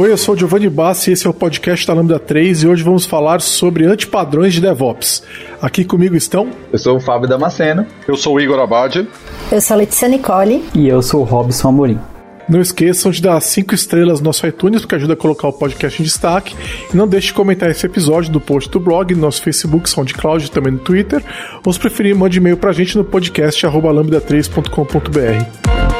Oi, eu sou o Giovanni Bassi e esse é o podcast da Lambda 3 e hoje vamos falar sobre antipadrões de DevOps. Aqui comigo estão... Eu sou o Fábio Damasceno. Eu sou o Igor Abad. Eu sou a Letícia Nicole. E eu sou o Robson Amorim. Não esqueçam de dar 5 estrelas no nosso iTunes, porque ajuda a colocar o podcast em destaque. E não deixe de comentar esse episódio do post do blog, no nosso Facebook, SoundCloud e também no Twitter. Ou se preferir, mande e-mail pra gente no podcast lambda3.com.br.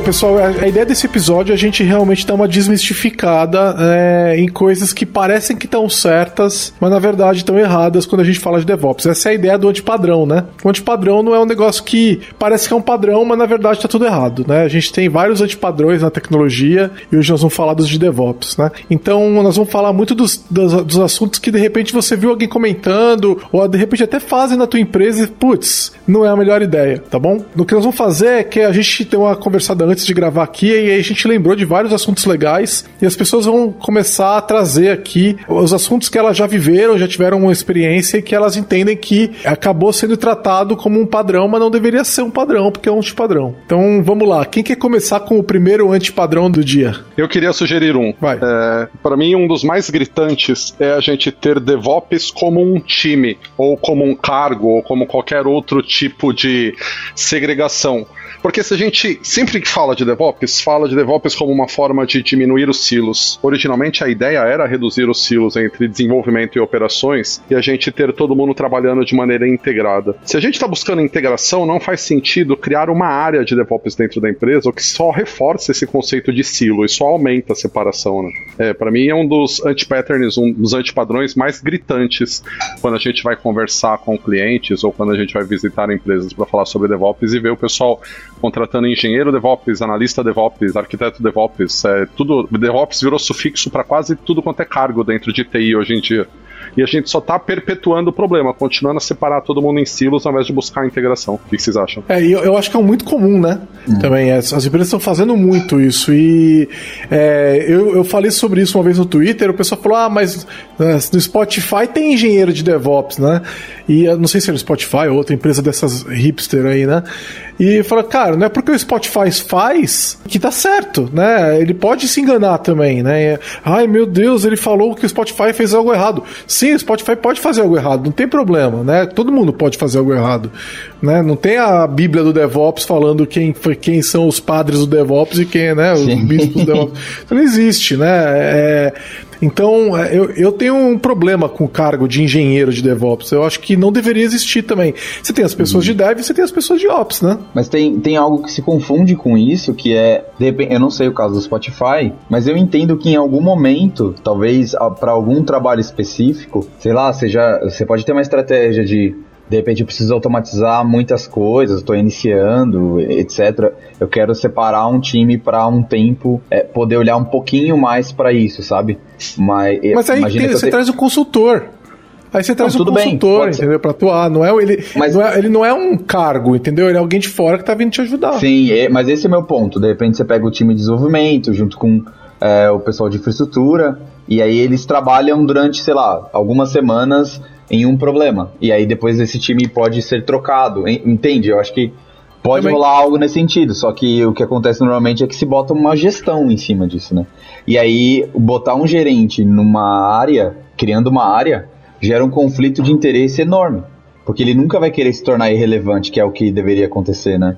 Então, pessoal, a, ideia desse episódio é a gente realmente dar uma desmistificada é, em coisas que parecem que estão certas, mas na verdade estão erradas quando a gente fala de DevOps. Essa é a ideia do antipadrão, né? O antipadrão não é um negócio que parece que é um padrão, mas na verdade está tudo errado, né? A gente tem vários antipadrões na tecnologia e hoje nós vamos falar dos de DevOps, né? Então, nós vamos falar muito dos, dos, dos assuntos que de repente você viu alguém comentando ou de repente até fazem na tua empresa e, putz, não é a melhor ideia, tá bom? O que nós vamos fazer é que a gente tem uma conversada antes de gravar aqui e aí a gente lembrou de vários assuntos legais e as pessoas vão começar a trazer aqui os assuntos que elas já viveram, já tiveram uma experiência e que elas entendem que acabou sendo tratado como um padrão, mas não deveria ser um padrão, porque é um antipadrão. Então vamos lá, quem quer começar com o primeiro antipadrão do dia? Eu queria sugerir um. Vai. É, Para mim, um dos mais gritantes é a gente ter DevOps como um time, ou como um cargo, ou como qualquer outro tipo de segregação. Porque se a gente sempre fala de DevOps, fala de DevOps como uma forma de diminuir os silos. Originalmente a ideia era reduzir os silos entre desenvolvimento e operações e a gente ter todo mundo trabalhando de maneira integrada. Se a gente está buscando integração, não faz sentido criar uma área de DevOps dentro da empresa, o que só reforça esse conceito de silo e só aumenta a separação. Né? É, Para mim é um dos anti-patterns, um dos antipadrões mais gritantes quando a gente vai conversar com clientes ou quando a gente vai visitar empresas para falar sobre DevOps e ver o pessoal contratando engenheiro DevOps, analista DevOps, arquiteto DevOps, é, tudo DevOps virou sufixo para quase tudo quanto é cargo dentro de TI hoje em dia. E a gente só está perpetuando o problema, continuando a separar todo mundo em silos ao invés de buscar a integração. O que vocês acham? É, eu, eu acho que é um muito comum, né? Hum. Também. As, as, empresas estão fazendo muito isso. E é, eu, eu falei sobre isso uma vez no Twitter, o pessoal falou: ah, mas né, no Spotify tem engenheiro de DevOps, né? E não sei se é no Spotify ou outra empresa dessas hipster aí, né? E fala, cara, não é porque o Spotify faz que tá certo, né? Ele pode se enganar também, né? Ai, meu Deus, ele falou que o Spotify fez algo errado. Sim, o Spotify pode fazer algo errado, não tem problema, né? Todo mundo pode fazer algo errado, né? Não tem a Bíblia do DevOps falando quem, quem são os padres do DevOps e quem, né? Os bispos do DevOps. Então não existe, né? É, então, eu, eu tenho um problema com o cargo de engenheiro de DevOps. Eu acho que não deveria existir também. Você tem as pessoas de Dev e você tem as pessoas de Ops, né? Mas tem, tem algo que se confunde com isso, que é, de repente, eu não sei o caso do Spotify, mas eu entendo que em algum momento, talvez para algum trabalho específico, sei lá, seja, você pode ter uma estratégia de de repente eu preciso automatizar muitas coisas, estou iniciando, etc. Eu quero separar um time para um tempo é, poder olhar um pouquinho mais para isso, sabe? Mas, Mas aí tem, você te... traz um consultor. Aí você traz não, um consultor, bem, entendeu? Pra atuar. Não é, ele, mas, não é, ele não é um cargo, entendeu? Ele é alguém de fora que tá vindo te ajudar. Sim, é, mas esse é o meu ponto. De repente você pega o time de desenvolvimento junto com é, o pessoal de infraestrutura, e aí eles trabalham durante, sei lá, algumas semanas em um problema. E aí depois esse time pode ser trocado. Entende? Eu acho que pode Também. rolar algo nesse sentido. Só que o que acontece normalmente é que se bota uma gestão em cima disso, né? E aí botar um gerente numa área, criando uma área, gera um conflito de interesse enorme. Porque ele nunca vai querer se tornar irrelevante, que é o que deveria acontecer, né?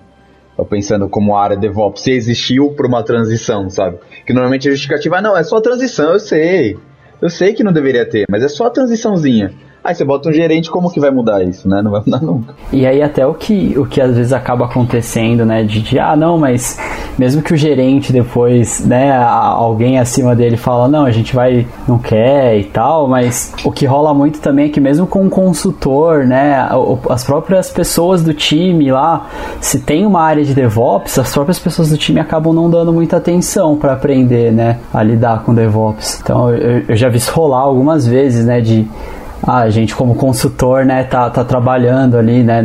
Eu pensando como a área DevOps, se existiu por uma transição, sabe? Que normalmente a justificativa, ah, não, é só a transição, eu sei. Eu sei que não deveria ter, mas é só a transiçãozinha. Aí você bota um gerente, como que vai mudar isso, né? Não vai mudar nunca. E aí até o que, o que às vezes acaba acontecendo, né? De, de ah, não, mas mesmo que o gerente depois, né, alguém acima dele fala, não, a gente vai, não quer e tal, mas o que rola muito também é que mesmo com um consultor, né, as próprias pessoas do time lá, se tem uma área de DevOps, as próprias pessoas do time acabam não dando muita atenção para aprender, né, a lidar com DevOps. Então eu, eu já vi isso rolar algumas vezes, né, de a gente como consultor, né, tá, tá trabalhando ali, né,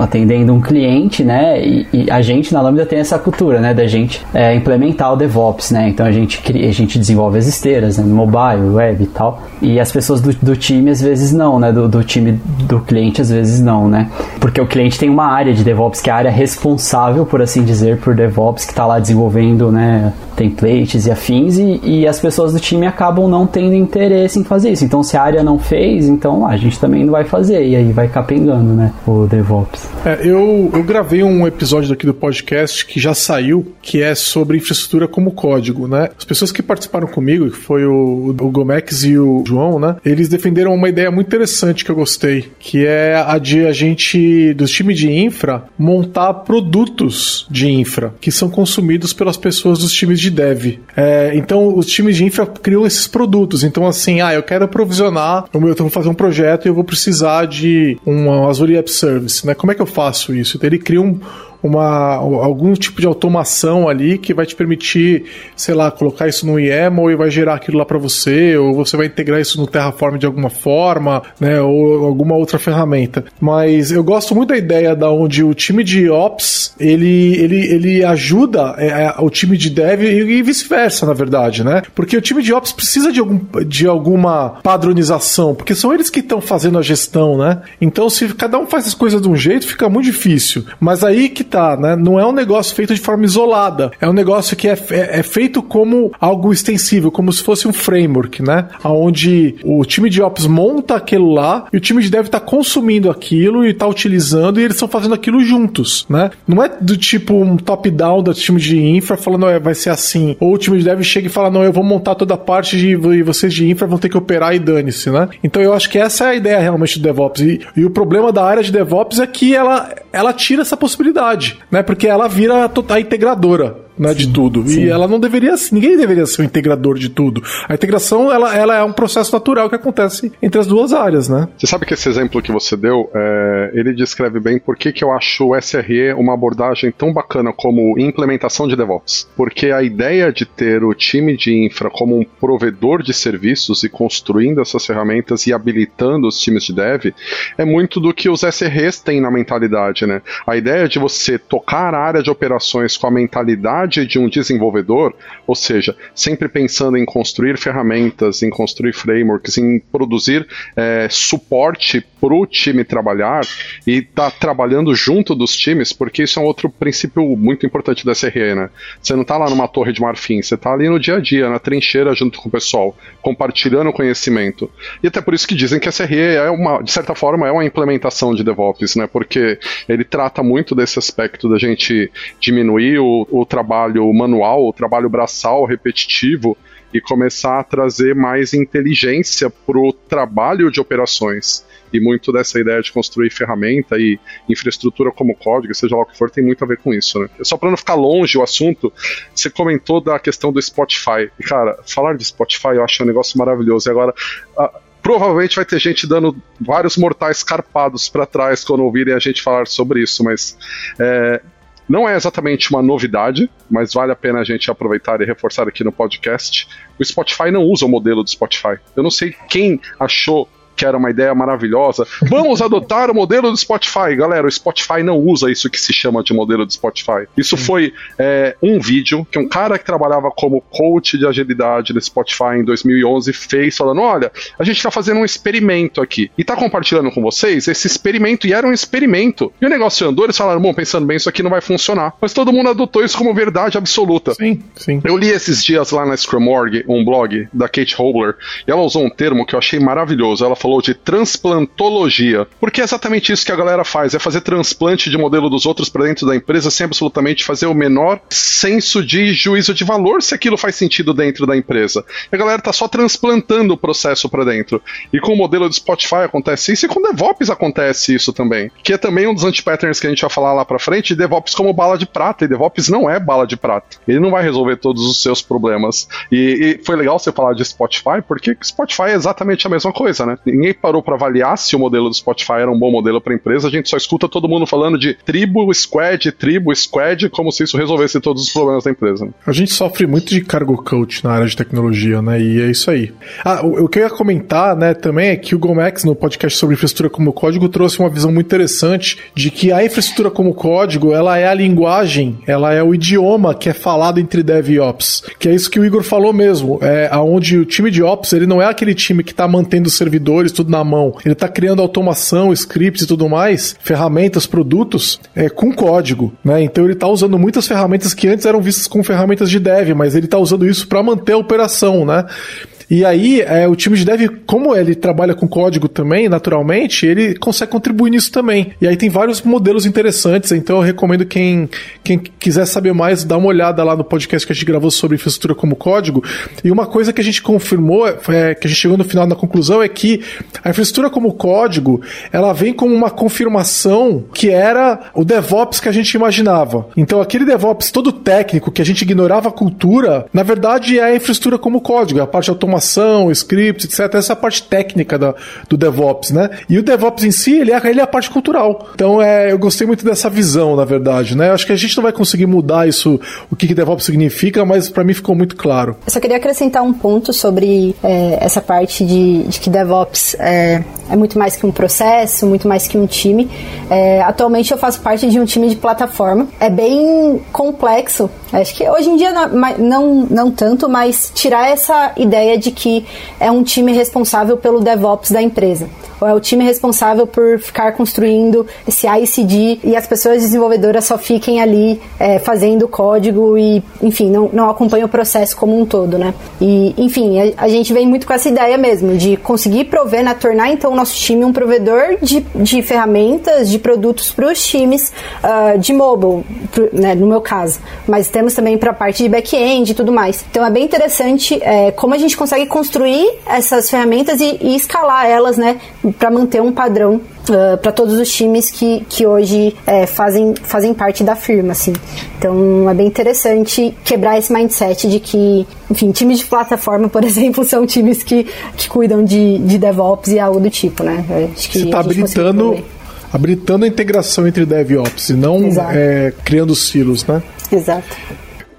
atendendo um cliente, né, e, e, a gente na Lambda tem essa cultura, né, da gente é, implementar o DevOps, né, então a gente, cria, a gente desenvolve as esteiras, né, mobile, web e tal, e as pessoas do, do time às vezes não, né, do, do time do cliente às vezes não, né, porque o cliente tem uma área de DevOps, que é a área responsável, por assim dizer, por DevOps, que está lá desenvolvendo, né, templates e afins, e, e as pessoas do time acabam não tendo interesse em fazer isso, então se a área não fez, então a gente também não vai fazer, e aí vai capengando, né, o DevOps. É, eu, eu gravei um episódio aqui do podcast que já saiu, que é sobre infraestrutura como código, né? As pessoas que participaram comigo, que foi o, o Gomex e o João, né? Eles defenderam uma ideia muito interessante que eu gostei, que é a de a gente, dos times de infra, montar produtos de infra, que são consumidos pelas pessoas dos times de dev. É, então, os times de infra criam esses produtos. Então, assim, ah, eu quero provisionar, eu vou fazer um projeto e eu vou precisar de um Azure App Service, né? Como é que eu faço isso? Então, ele cria um uma, algum tipo de automação ali que vai te permitir, sei lá, colocar isso no YAML e vai gerar aquilo lá para você, ou você vai integrar isso no Terraform de alguma forma, né, ou alguma outra ferramenta. Mas eu gosto muito da ideia da onde o time de Ops, ele, ele, ele ajuda é, é o time de Dev e, vice-versa, na verdade, né? Porque o time de Ops precisa de, algum, de alguma padronização, porque são eles que estão fazendo a gestão, né? Então, se cada um faz as coisas de um jeito, fica muito difícil. Mas aí que tá, né? Não é um negócio feito de forma isolada. É um negócio que é, é, é feito como algo extensível, como se fosse um framework, né? Onde o time de Ops monta aquilo lá e o time de Dev está consumindo aquilo e está utilizando e eles estão fazendo aquilo juntos, né? Não é do tipo um top-down do time de infra falando, é, vai ser assim. Ou o time de Dev chega e fala, não, eu vou montar toda a parte de, e vocês de infra vão ter que operar e dane-se, né? Então eu acho que essa é a ideia realmente do DevOps. E, e o problema da área de DevOps é que ela, ela tira essa possibilidade né? Porque ela vira a, a integradora né, de tudo. Sim. E ela não deveria, ninguém deveria ser o integrador de tudo. A integração, ela, ela é um processo natural que acontece entre as duas áreas, né? Você sabe que esse exemplo que você deu, é, ele descreve bem por que, que eu acho o SRE uma abordagem tão bacana como implementação de DevOps. Porque a ideia de ter o time de infra como um provedor de serviços e construindo essas ferramentas e habilitando os times de dev é muito do que os SREs têm na mentalidade, né? A ideia de você tocar a área de operações com a mentalidade de um desenvolvedor, ou seja, sempre pensando em construir ferramentas, em construir frameworks, em produzir é, suporte para o time trabalhar e estar tá trabalhando junto dos times, porque isso é um outro princípio muito importante da SRE, né? Você não está lá numa torre de marfim, você está ali no dia a dia, na trincheira junto com o pessoal, compartilhando conhecimento. E até por isso que dizem que a SRE é uma, de certa forma, é uma implementação de DevOps, né? Porque ele trata muito desse aspecto da gente diminuir o, o trabalho manual, o trabalho braçal, repetitivo, e começar a trazer mais inteligência para o trabalho de operações. E muito dessa ideia de construir ferramenta e infraestrutura como código, seja lá o que for, tem muito a ver com isso, né? Só para não ficar longe o assunto, você comentou da questão do Spotify. E, cara, falar de Spotify eu acho um negócio maravilhoso. E agora, provavelmente vai ter gente dando vários mortais carpados para trás quando ouvirem a gente falar sobre isso, mas é, não é exatamente uma novidade, mas vale a pena a gente aproveitar e reforçar aqui no podcast. O Spotify não usa o modelo do Spotify. Eu não sei quem achou que era uma ideia maravilhosa. Vamos adotar o modelo do Spotify. Galera, o Spotify não usa isso que se chama de modelo do Spotify. Isso foi é, um vídeo que um cara que trabalhava como coach de agilidade no Spotify em 2011 fez, falando: olha, a gente está fazendo um experimento aqui e está compartilhando com vocês esse experimento, e era um experimento. E o negócio andou, eles falaram: bom, pensando bem, isso aqui não vai funcionar. Mas todo mundo adotou isso como verdade absoluta. Sim, sim. Eu li esses dias lá na Scrum.org um blog da Kate Hobler e ela usou um termo que eu achei maravilhoso. Ela falou falou de transplantologia, porque é exatamente isso que a galera faz, é fazer transplante de modelo dos outros para dentro da empresa sem absolutamente fazer o menor senso de juízo de valor se aquilo faz sentido dentro da empresa. E a galera tá só transplantando o processo para dentro. E com o modelo de Spotify acontece isso e com DevOps acontece isso também, que é também um dos anti-patterns que a gente vai falar lá para frente, DevOps como bala de prata, e DevOps não é bala de prata. Ele não vai resolver todos os seus problemas. E, e foi legal você falar de Spotify, porque Spotify é exatamente a mesma coisa, né? Ninguém parou para avaliar se o modelo do Spotify era um bom modelo para empresa, a gente só escuta todo mundo falando de tribo, squad, tribo, squad, como se isso resolvesse todos os problemas da empresa. A gente sofre muito de cargo coach na área de tecnologia, né? E é isso aí. Ah, o, o que eu ia comentar, né, também é que o Gomex, no podcast sobre infraestrutura como código, trouxe uma visão muito interessante de que a infraestrutura como código, ela é a linguagem, ela é o idioma que é falado entre dev e ops. Que é isso que o Igor falou mesmo, é aonde o time de ops, ele não é aquele time que está mantendo os tudo na mão. Ele está criando automação, scripts e tudo mais, ferramentas, produtos, é, com código, né? Então ele está usando muitas ferramentas que antes eram vistas como ferramentas de dev, mas ele está usando isso para manter a operação, né? E aí, é, o time de dev, como ele trabalha com código também, naturalmente, ele consegue contribuir nisso também. E aí tem vários modelos interessantes, então eu recomendo quem, quem quiser saber mais, dar uma olhada lá no podcast que a gente gravou sobre infraestrutura como código. E uma coisa que a gente confirmou, é, que a gente chegou no final da conclusão, é que a infraestrutura como código, ela vem como uma confirmação que era o DevOps que a gente imaginava. Então aquele DevOps todo técnico, que a gente ignorava a cultura, na verdade é a infraestrutura como código, é a parte de scripts, etc. Essa é parte técnica da, do DevOps, né? E o DevOps em si, ele é, ele é a parte cultural. Então, é, eu gostei muito dessa visão, na verdade, né? Eu acho que a gente não vai conseguir mudar isso, o que, que DevOps significa, mas para mim ficou muito claro. Eu só queria acrescentar um ponto sobre é, essa parte de, de que DevOps é, é, muito mais que um processo, muito mais que um time. É, atualmente eu faço parte de um time de plataforma. É bem complexo. Acho que hoje em dia não, não, não tanto, mas tirar essa ideia de que é um time responsável pelo DevOps da empresa ou é o time responsável por ficar construindo esse ICD e as pessoas desenvolvedoras só fiquem ali é, fazendo código e, enfim, não, não acompanham o processo como um todo, né? E, enfim, a, a gente vem muito com essa ideia mesmo de conseguir prover, né, tornar então o nosso time um provedor de, de ferramentas, de produtos para os times uh, de mobile, pro, né, no meu caso. Mas temos também para a parte de back-end e tudo mais. Então é bem interessante é, como a gente consegue construir essas ferramentas e, e escalar elas, né, para manter um padrão uh, para todos os times que, que hoje é, fazem, fazem parte da firma, assim. Então é bem interessante quebrar esse mindset de que, enfim, times de plataforma, por exemplo, são times que, que cuidam de, de DevOps e algo do tipo, né? Acho que Você está habilitando, habilitando a integração entre DevOps e não é, criando silos, né? Exato.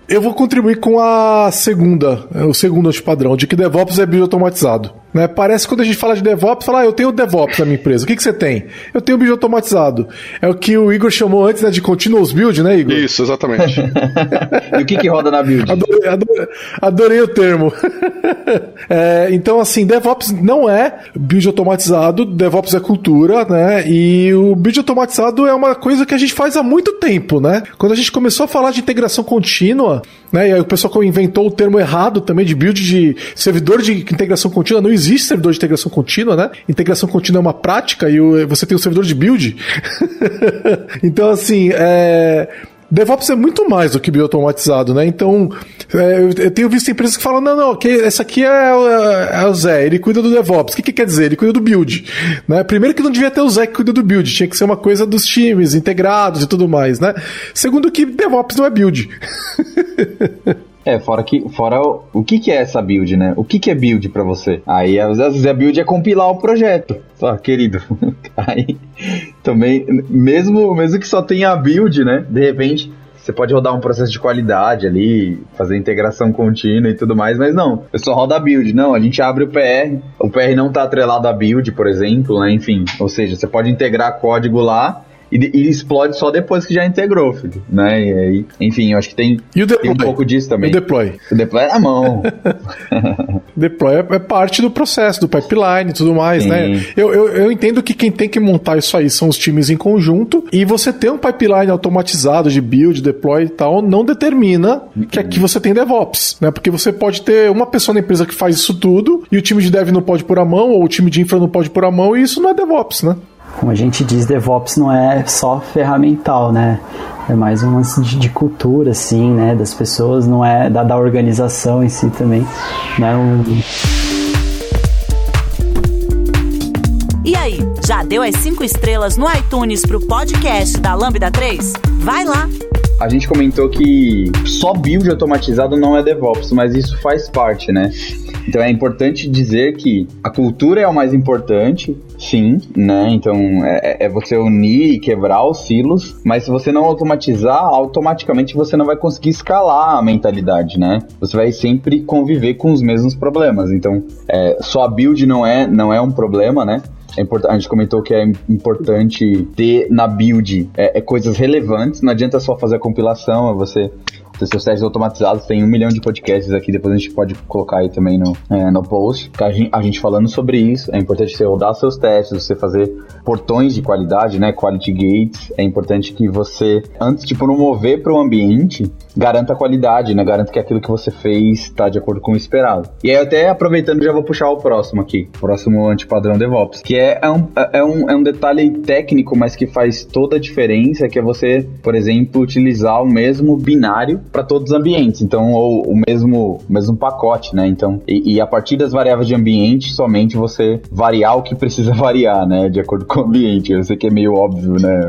Eu vou contribuir com a segunda, o segundo antipadrão, de que DevOps é automatizado. Né? Parece que quando a gente fala de DevOps, fala, ah, eu tenho DevOps na minha empresa. O que, que você tem? Eu tenho build automatizado. É o que o Igor chamou antes né, de continuous build, né, Igor? Isso, exatamente. e o que, que roda na build? Adorei, adorei, adorei o termo. é, então, assim, DevOps não é build automatizado, DevOps é cultura, né? E o build automatizado é uma coisa que a gente faz há muito tempo, né? Quando a gente começou a falar de integração contínua, né? E aí o pessoal inventou o termo errado também de build de servidor de integração contínua, não existe servidor de integração contínua, né? Integração contínua é uma prática e você tem o servidor de build. então, assim, é, DevOps é muito mais do que bioautomatizado, né? Então, é, eu tenho visto empresas que falam, não, não, que essa aqui é, é, é, o Zé, ele cuida do DevOps. O que, que quer dizer? Ele cuida do build. Né? Primeiro que não devia ter o Zé que cuida do build, tinha que ser uma coisa dos times integrados e tudo mais, né? Segundo que DevOps não é build. É, fora que fora o, o que, que é essa build, né? O que, que é build para você? Aí às vezes a build é compilar o projeto. Só, querido. Aí também, mesmo, mesmo que só tenha a build, né? De repente, você pode rodar um processo de qualidade ali, fazer integração contínua e tudo mais, mas não, eu só roda a build. Não, a gente abre o PR, o PR não está atrelado à build, por exemplo, né? Enfim, ou seja, você pode integrar código lá e, e, explode só depois que já integrou, filho, né? E aí, enfim, eu acho que tem, tem um pouco disso também. E o deploy? O deploy é na mão. deploy é, é, parte do processo, do pipeline e tudo mais, né? Sim. né? Eu, eu, eu entendo que quem tem que montar isso aí são os times em conjunto e você ter um pipeline automatizado de build, deploy e tal, não determina que aqui você tem DevOps, né? Porque você pode ter uma pessoa na empresa que faz isso tudo e o time de dev não pode pôr a mão ou o time de infra não pode pôr a mão e isso não é DevOps, né? Como a gente diz, DevOps não é só ferramental, né? É mais um lance de, de, cultura, assim, né? Das pessoas, não é da, da organização em si também, né? Um... E aí, já deu as cinco estrelas no iTunes pro podcast da Lambda 3? Vai lá! A gente comentou que só build automatizado não é DevOps, mas isso faz parte, né? Então é importante dizer que a cultura é o mais importante, sim, né? Então é, é, você unir e quebrar os silos, mas se você não automatizar, automaticamente você não vai conseguir escalar a mentalidade, né? Você vai sempre conviver com os mesmos problemas. Então, é, só a build não é, não é um problema, né? É a gente comentou que é importante ter na build é, é, coisas relevantes, não adianta só fazer a compilação, é você ter seus testes automatizados, tem um milhão de podcasts aqui, depois a gente pode colocar aí também no, é, no post, a gente, a gente, falando sobre isso, é importante você rodar seus testes, você fazer portões de qualidade, né, quality gates, é importante que você, antes de promover para o ambiente, garanta a qualidade, né, garanta que aquilo que você fez está de acordo com o esperado. E aí até aproveitando, já vou puxar o próximo aqui, próximo antipadrão DevOps, que é, é, um, é, um, é um detalhe técnico, mas que faz toda a diferença, que é você, por exemplo, utilizar o mesmo binário para todos os ambientes, então, ou o mesmo, mesmo pacote, né? Então, e, e, a partir das variáveis de ambiente, somente você variar o que precisa variar, né? De acordo com o ambiente. Eu sei que é meio óbvio, né?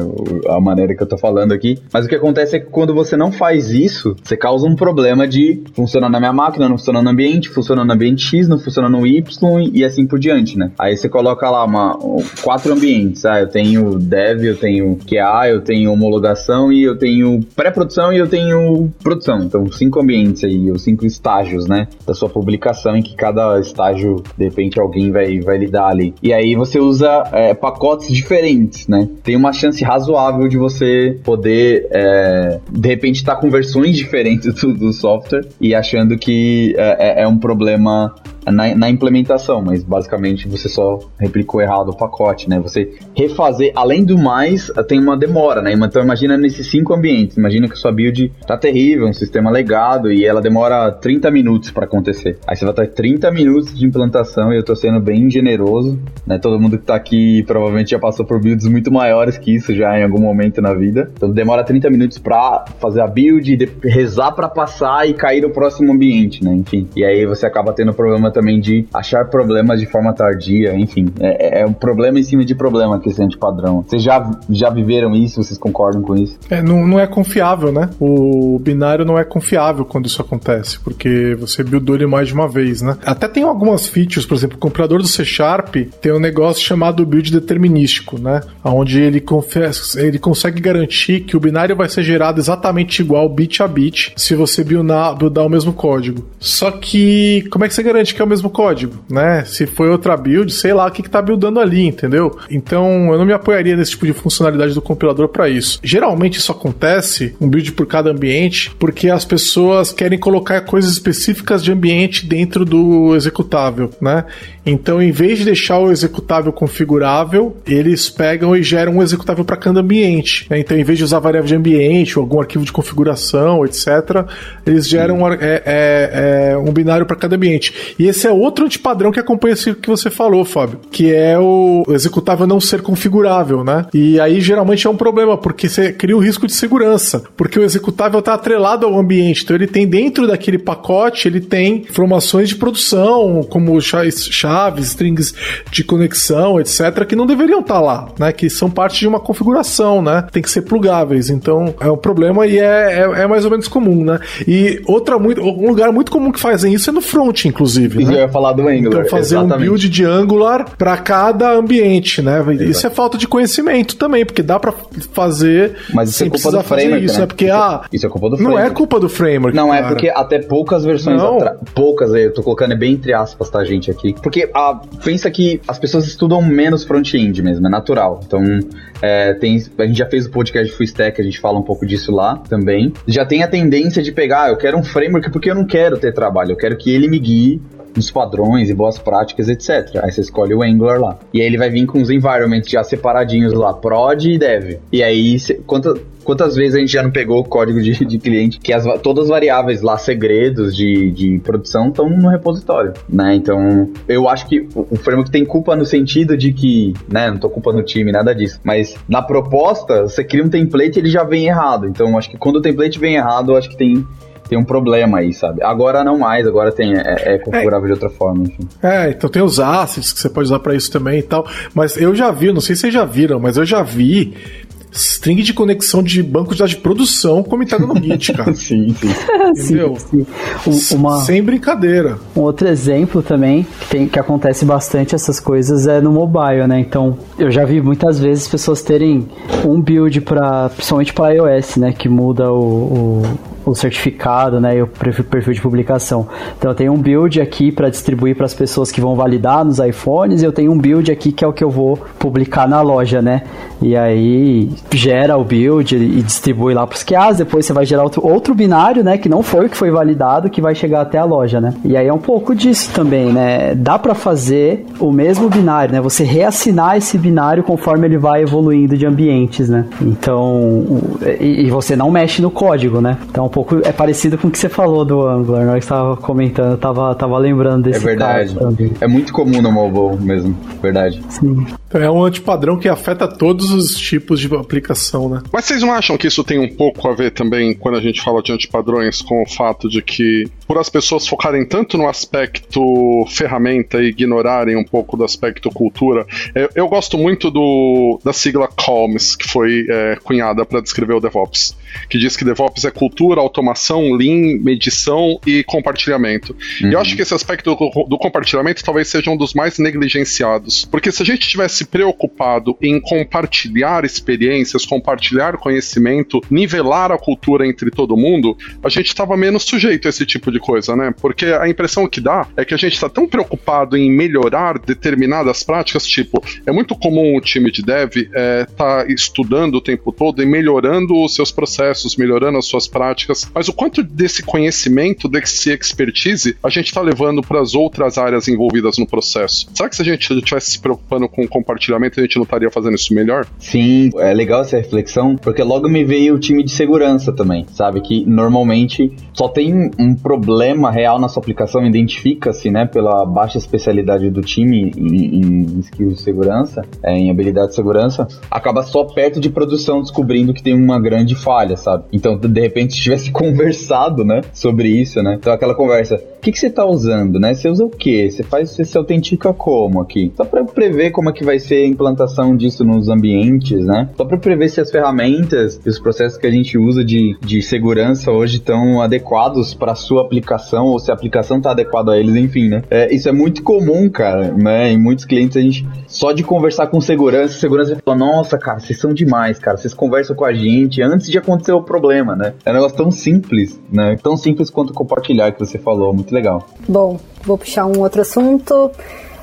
A maneira que eu tô falando aqui. Mas o que acontece é que quando você não faz isso, você causa um problema de funcionar na minha máquina, não funciona no ambiente, funciona no ambiente X, não funciona no Y e assim por diante, né? Aí você coloca lá uma, quatro ambientes. Ah, eu tenho dev, eu tenho QA, eu tenho homologação e eu tenho pré-produção e eu tenho produção. Então, cinco ambientes aí, ou cinco estágios, né? Da sua publicação, em que cada estágio, de repente, alguém vai, vai lidar ali. E aí você usa é, pacotes diferentes, né? Tem uma chance razoável de você poder, é, de repente, estar tá com versões diferentes do, do, software e achando que é, é, é um problema na, na, implementação, mas basicamente você só replicou errado o pacote, né? Você refazer, além do mais, tem uma demora, né? Então imagina nesses cinco ambientes, imagina que sua build tá terrível, um sistema legado e ela demora 30 minutos para acontecer. Aí você vai ter 30 minutos de implantação e eu tô sendo bem generoso, né? Todo mundo que tá aqui provavelmente já passou por builds muito maiores que isso já em algum momento na vida. Então demora 30 minutos para fazer a build, rezar para passar e cair no próximo ambiente, né? Enfim. E aí você acaba tendo também de achar problemas de forma tardia, enfim. É, é um problema em cima de problema que esse antipadrão. Vocês já, já viveram isso? Vocês concordam com isso? É, não, não é confiável, né? O binário não é confiável quando isso acontece, porque você buildou ele mais de uma vez, né? Até tem algumas features, por exemplo, o compilador do C Sharp tem um negócio chamado build determinístico, né? Onde ele, confessa, ele consegue garantir que o binário vai ser gerado exatamente igual bit a bit se você buildar, buildar o mesmo código. Só que como é que você garante que é o mesmo código, né? Se foi outra build, sei lá o que, que tá buildando ali, entendeu? Então eu não me apoiaria nesse tipo de funcionalidade do compilador para isso. Geralmente isso acontece, um build por cada ambiente, porque as pessoas querem colocar coisas específicas de ambiente dentro do executável, né? Então, em vez de deixar o executável configurável, eles pegam e geram um executável para cada ambiente. Né? Então, em vez de usar variável de ambiente ou algum arquivo de configuração, etc., eles geram um, é, é, é, um binário para cada ambiente. E esse é outro antipadrão que acompanha isso que você falou, Fábio, que é o executável não ser configurável, né? E aí geralmente é um problema, porque você cria o risco de segurança, porque o executável está atrelado ao ambiente, então ele tem dentro daquele pacote, ele tem informações de produção, como chaves, strings de conexão, etc, que não deveriam estar tá lá, né? Que são parte de uma configuração, né? Tem que ser plugáveis, então é um problema e é, é, é mais ou menos comum, né? E outra muito, um lugar muito comum que fazem isso é no front, inclusive, né? Eu ia falar do Angular. Então fazer exatamente. um build de Angular para cada ambiente, né? Isso é falta de conhecimento também, porque dá para fazer Mas isso é culpa do framework, isso, né? é porque Isso é- ah, isso é culpa do Não é framework. culpa do framework. Não, é cara. porque até poucas versões atrás. Poucas, eu tô colocando é bem entre aspas, tá, gente, aqui. Porque a, pensa que as pessoas estudam menos front-end mesmo, é natural. Então, é, tem, a gente já fez o podcast Full Stack, a gente fala um pouco disso lá também. Já tem a tendência de pegar, ah, eu quero um framework porque eu não quero ter trabalho, eu quero que ele me guie nos padrões e boas práticas, etc. Aí você escolhe o Angular lá. E aí ele vai vir com os environments já separadinhos lá, prod e dev. E aí, cê, quantas, vezes a gente já não pegou o código de, de cliente que as, todas as variáveis lá, segredos de, de produção, estão no repositório, né? Então, eu acho que o, o framework tem culpa no sentido de que, né, não tô culpando o time, nada disso, mas na proposta, você cria um template e ele já vem errado. Então, acho que quando o template vem errado, acho que tem tem um problema aí, sabe? Agora não mais, agora tem é, é configurável de outra forma, enfim. É, então tem os assets que você pode usar pra isso também e tal. Mas eu já vi, não sei se vocês já viram, mas eu já vi string de conexão de banco de dados de produção comentado no Git, cara. sim, sim. Entendeu? sim. Um- uma- Sem brincadeira. Um outro exemplo também que, tem, que acontece bastante essas coisas é no mobile, né? Então, eu já vi muitas vezes pessoas terem um build para principalmente para iOS, né, que muda o, o, o certificado, né, e o perfil, de publicação. Então, eu tenho um build aqui para distribuir para as pessoas que vão validar nos iPhones, e eu tenho um build aqui que é o que eu vou publicar na loja, né? E aí gera o build e distribui lá para os QAs, depois você vai gerar outro, outro binário, né, que não foi o que foi validado, que vai chegar até a loja, né? E aí é um pouco disso também, né? Dá para fazer o mesmo binário, né? Você reassinar esse binário conforme ele vai evoluindo de ambientes, né? Então, e, e você não mexe no código, né? Então, pouco é parecido com o que você falou do Angular, nós estava comentando, tava, tava lembrando É desse verdade. caso também. É muito comum no mobile mesmo, verdade. Sim. Então, é um antipadrão que afeta todos os tipos de aplicação, né? Mas vocês não acham que isso tem um pouco a ver também, quando a gente fala de antipadrões, com o fato de que, por as pessoas focarem tanto no aspecto ferramenta e ignorarem um pouco do aspecto cultura? Eu, eu gosto muito do, da sigla COMS, que foi é, cunhada para descrever o DevOps, que diz que DevOps é cultura, automação, lean, medição e compartilhamento. E eu acho que esse aspecto do, do compartilhamento talvez seja um dos mais negligenciados, porque se a gente tivesse preocupado em compartilhar experiências, compartilhar conhecimento, nivelar a cultura entre todo mundo, a gente estava menos sujeito a esse tipo de coisa, né? Porque a impressão que dá é que a gente está tão preocupado em melhorar determinadas práticas, tipo, é muito comum o time de dev estar estudando o tempo todo e melhorando os seus processos, melhorando as suas práticas, mas o quanto desse conhecimento, desse expertise, a gente está levando para as outras áreas envolvidas no processo? Será que se a gente estivesse se preocupando com compartilhamento, a gente não estaria fazendo isso melhor? Sim, é legal essa reflexão, porque logo me veio o time de segurança também, sabe? Que normalmente só tem um problema real na sua aplicação, identifica-se, né, pela baixa especialidade do time em, em skills de segurança, é, em habilidade de segurança, acaba só perto de produção descobrindo que tem uma grande falha, sabe? Então, de repente, se tivesse conversado, né, sobre isso, né? Então, aquela conversa, o que, você tá usando, né? Você usa o quê? Você faz, você se autentica como aqui? Só para prever como é que vai ser a implantação disso nos ambientes, né? Só para prever se as ferramentas e os processos que a gente usa de, de segurança hoje estão adequados para sua aplicação ou se a aplicação está adequada a eles, enfim, né? É, isso é muito comum, cara, né? Em muitos clientes a gente só de conversar com segurança, segurança fala, nossa, cara, vocês são demais, cara, vocês conversam com a gente antes de acontecer o problema, né? É um negócio tão simples, né? Tão simples quanto compartilhar que você falou, muito legal. Bom, vou puxar um outro assunto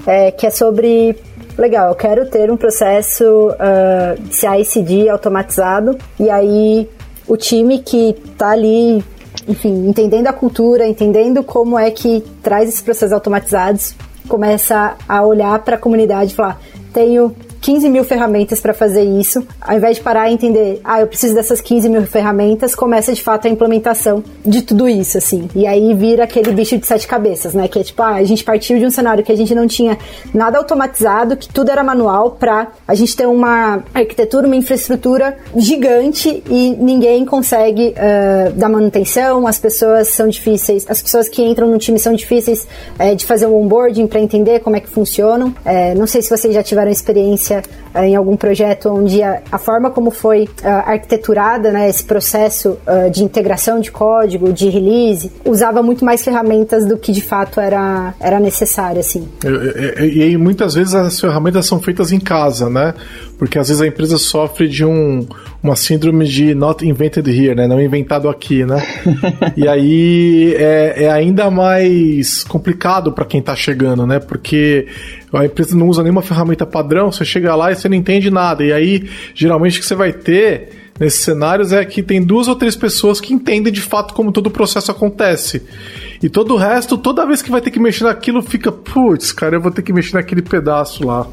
é, que é sobre. Legal, eu quero ter um processo uh, de CI/CD automatizado e aí o time que tá ali, enfim, entendendo a cultura, entendendo como é que traz esses processos automatizados, começa a olhar para a comunidade e falar: tenho 15 mil ferramentas para fazer isso, ao invés de parar e entender, ah, eu preciso dessas 15 mil ferramentas, começa de fato a implementação de tudo isso, assim. E aí vira aquele bicho de sete cabeças, né? Que é tipo, ah, a gente partiu de um cenário que a gente não tinha nada automatizado, que tudo era manual, pra a gente ter uma arquitetura, uma infraestrutura gigante e ninguém consegue uh, dar manutenção, as pessoas são difíceis, as pessoas que entram no time são difíceis uh, de fazer o onboarding para entender como é que funcionam. Uh, não sei se vocês já tiveram experiência experiência uh, em algum projeto onde a, a forma como foi uh, arquiteturada, né, esse processo uh, de integração de código, de release, usava muito mais ferramentas do que de fato era, era necessário, assim. E, e, e muitas vezes as ferramentas são feitas em casa, né? Porque às vezes a empresa sofre de um, uma síndrome de not invented here, né? Não inventado aqui, né? e aí é, é ainda mais complicado para quem está chegando, né? Porque a empresa não usa nenhuma ferramenta padrão, você chega lá e você não entende nada. E aí, geralmente, o que você vai ter nesses cenários é que tem duas ou três pessoas que entendem de fato como todo o processo acontece. E todo o resto, toda vez que vai ter que mexer naquilo, fica, putz, cara, eu vou ter que mexer naquele pedaço lá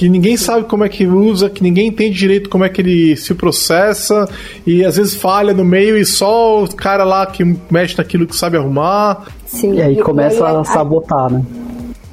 que ninguém sabe como é que usa, que ninguém entende direito como é que ele se processa e às vezes falha no meio e só o cara lá que mexe naquilo que sabe arrumar. Sim. E aí começa a sabotar, né?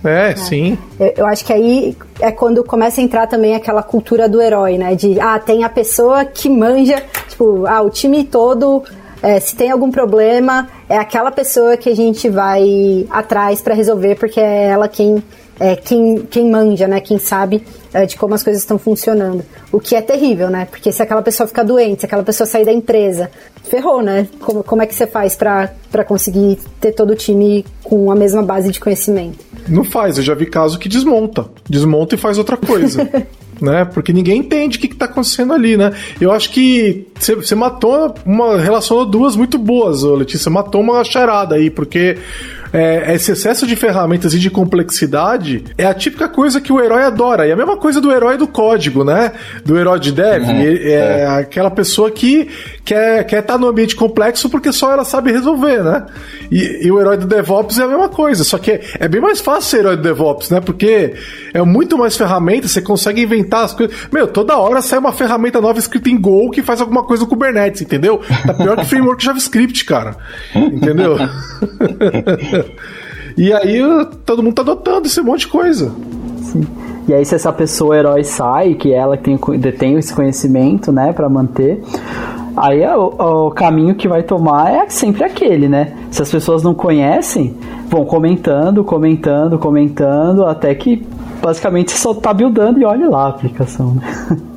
É, é, sim. Eu acho que aí é quando começa a entrar também aquela cultura do herói, né? De, ah, tem a pessoa que manja, tipo, ah, o time todo é, se tem algum problema, é aquela pessoa que a gente vai atrás para resolver, porque é ela quem é, quem, quem manja, né? Quem sabe é, de como as coisas estão funcionando. O que é terrível, né? Porque se aquela pessoa ficar doente, se aquela pessoa sair da empresa, ferrou, né? Como, como é que você faz para conseguir ter todo o time com a mesma base de conhecimento? Não faz, eu já vi caso que desmonta. Desmonta e faz outra coisa. né? Porque ninguém entende o que, está acontecendo ali, né? Eu acho que você matou uma. relacionou duas muito boas, Letícia. Matou uma charada aí, porque é, esse excesso de ferramentas e de complexidade é a típica coisa que o herói adora. E a mesma coisa do herói do código, né? Do herói de dev. Uhum, é, é, aquela pessoa que quer estar quer tá no ambiente complexo porque só ela sabe resolver, né? E, e, o herói do DevOps é a mesma coisa. Só que é, bem mais fácil ser herói do DevOps, né? Porque é muito mais ferramentas, você consegue inventar as coisas. Meu, toda hora sai uma ferramenta nova escrita em Go que faz alguma coisa no Kubernetes, entendeu? Tá pior que framework JavaScript, cara. Entendeu? e aí todo mundo tá adotando esse monte de coisa. Sim. E aí, se essa pessoa herói sai, que ela tem, detém esse conhecimento, né, para manter, aí é o, o, caminho que vai tomar é sempre aquele, né? Se as pessoas não conhecem, vão comentando, comentando, comentando, até que basicamente só tá buildando e olha lá a aplicação, né?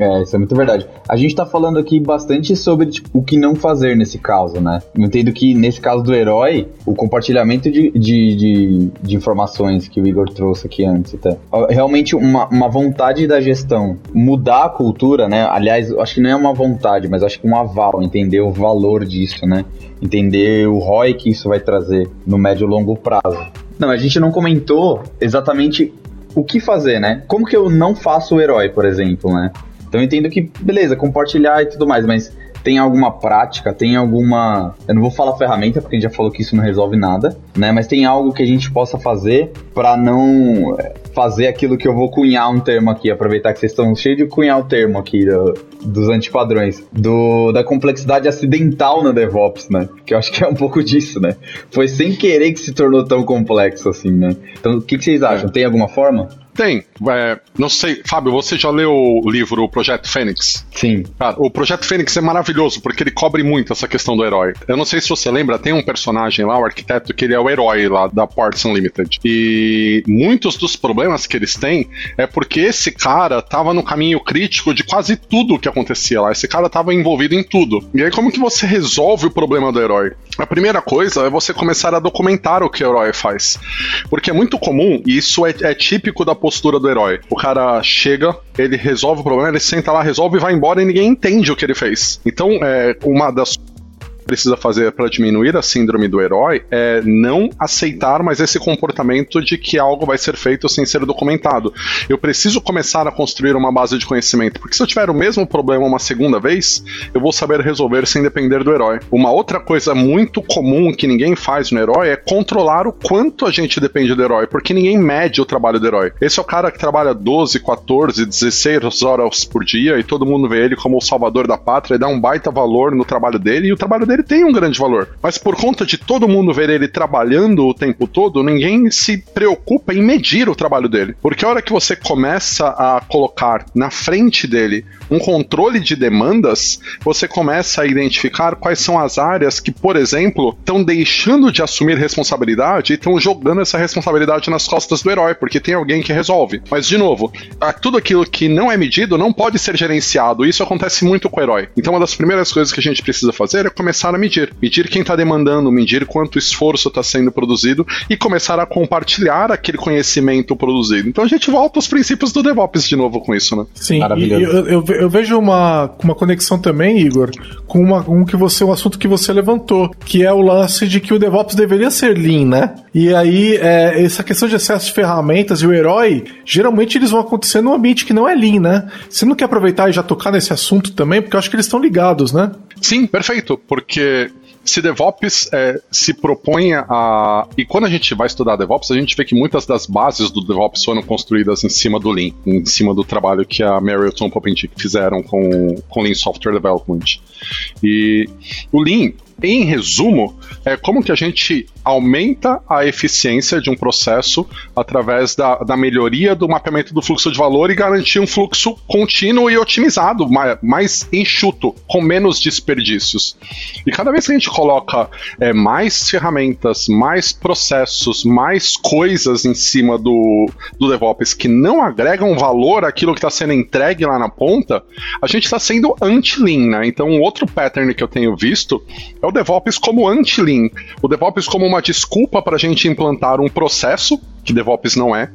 É, isso é muito verdade. A gente tá falando aqui bastante sobre tipo, o que não fazer nesse caso, né? Eu entendo que nesse caso do herói, o compartilhamento de, de, de, de informações que o Igor trouxe aqui antes, tá? realmente uma, uma vontade da gestão mudar a cultura, né? Aliás, acho que não é uma vontade, mas acho que um aval, entender o valor disso, né? Entender o ROI que isso vai trazer no médio e longo prazo. Não, a gente não comentou exatamente o que fazer, né? Como que eu não faço o herói, por exemplo, né? Então eu entendo que, beleza, compartilhar e tudo mais, mas tem alguma prática, tem alguma. Eu não vou falar ferramenta, porque a gente já falou que isso não resolve nada, né? Mas tem algo que a gente possa fazer para não é, fazer aquilo que eu vou cunhar um termo aqui, aproveitar que vocês estão cheios de cunhar o termo aqui do, dos antipadrões, do, da complexidade acidental na DevOps, né? Que eu acho que é um pouco disso, né? Foi sem querer que se tornou tão complexo assim, né? Então, o que, que vocês acham? Tem alguma forma? Tem. É, não sei, Fábio, você já leu o livro O Projeto Fênix? Sim. Cara, o Projeto Fênix é maravilhoso porque ele cobre muito essa questão do herói. Eu não sei se você lembra, tem um personagem lá, o arquiteto, que ele é o herói lá da Parts Unlimited. E muitos dos problemas que eles têm é porque esse cara tava no caminho crítico de quase tudo o que acontecia lá. Esse cara tava envolvido em tudo. E aí, como que você resolve o problema do herói? A primeira coisa é você começar a documentar o que o herói faz. Porque é muito comum, e isso é, é típico da postura do herói. O cara chega, ele resolve o problema, ele senta lá, resolve e vai embora e ninguém entende o que ele fez. Então, é, uma das precisa fazer para diminuir a síndrome do herói é não aceitar mais esse comportamento de que algo vai ser feito sem ser documentado. Eu preciso começar a construir uma base de conhecimento, porque se eu tiver o mesmo problema uma segunda vez, eu vou saber resolver sem depender do herói. Uma outra coisa muito comum que ninguém faz no herói é controlar o quanto a gente depende do herói, porque ninguém mede o trabalho do herói. Esse é o cara que trabalha 12, 14, 16 horas por dia e todo mundo vê ele como o salvador da pátria e dá um baita valor no trabalho dele e o trabalho dele ele tem um grande valor. Mas por conta de todo mundo ver ele trabalhando o tempo todo, ninguém se preocupa em medir o trabalho dele. Porque a hora que você começa a colocar na frente dele um controle de demandas, você começa a identificar quais são as áreas que, por exemplo, estão deixando de assumir responsabilidade e estão jogando essa responsabilidade nas costas do herói, porque tem alguém que resolve. Mas, de novo, tudo aquilo que não é medido não pode ser gerenciado. Isso acontece muito com o herói. Então, uma das primeiras coisas que a gente precisa fazer é começar a medir. Medir quem está demandando, medir quanto esforço está sendo produzido e começar a compartilhar aquele conhecimento produzido. Então, a gente volta aos princípios do DevOps de novo com isso, né? Sim, e eu, eu, eu vejo uma, uma conexão também, Igor, com uma, um, que você, um assunto que você levantou, que é o lance de que o DevOps deveria ser lean, né? E aí, é, essa questão de excesso de ferramentas e o herói, geralmente eles vão acontecer num ambiente que não é lean, né? Você não quer aproveitar e já tocar nesse assunto também, porque eu acho que eles estão ligados, né? Sim, perfeito, porque se DevOps é, se propõe a. E quando a gente vai estudar DevOps, a gente vê que muitas das bases do DevOps foram construídas em cima do Lean, em cima do trabalho que a Tom Popendick fizeram com, com Lean Software Development. E o Lean, em resumo, é como que a gente aumenta a eficiência de um processo através da, da melhoria do mapeamento do fluxo de valor e garantir um fluxo contínuo e otimizado, mais, mais enxuto, com menos desperdícios. E cada vez que a gente coloca é, mais ferramentas, mais processos, mais coisas em cima do, do DevOps que não agregam valor àquilo que está sendo entregue lá na ponta, a gente está sendo anti-lean, né? Então, um outro pattern que eu tenho visto é o DevOps como anti-lean. O DevOps como uma desculpa para a gente implantar um processo, que DevOps não é,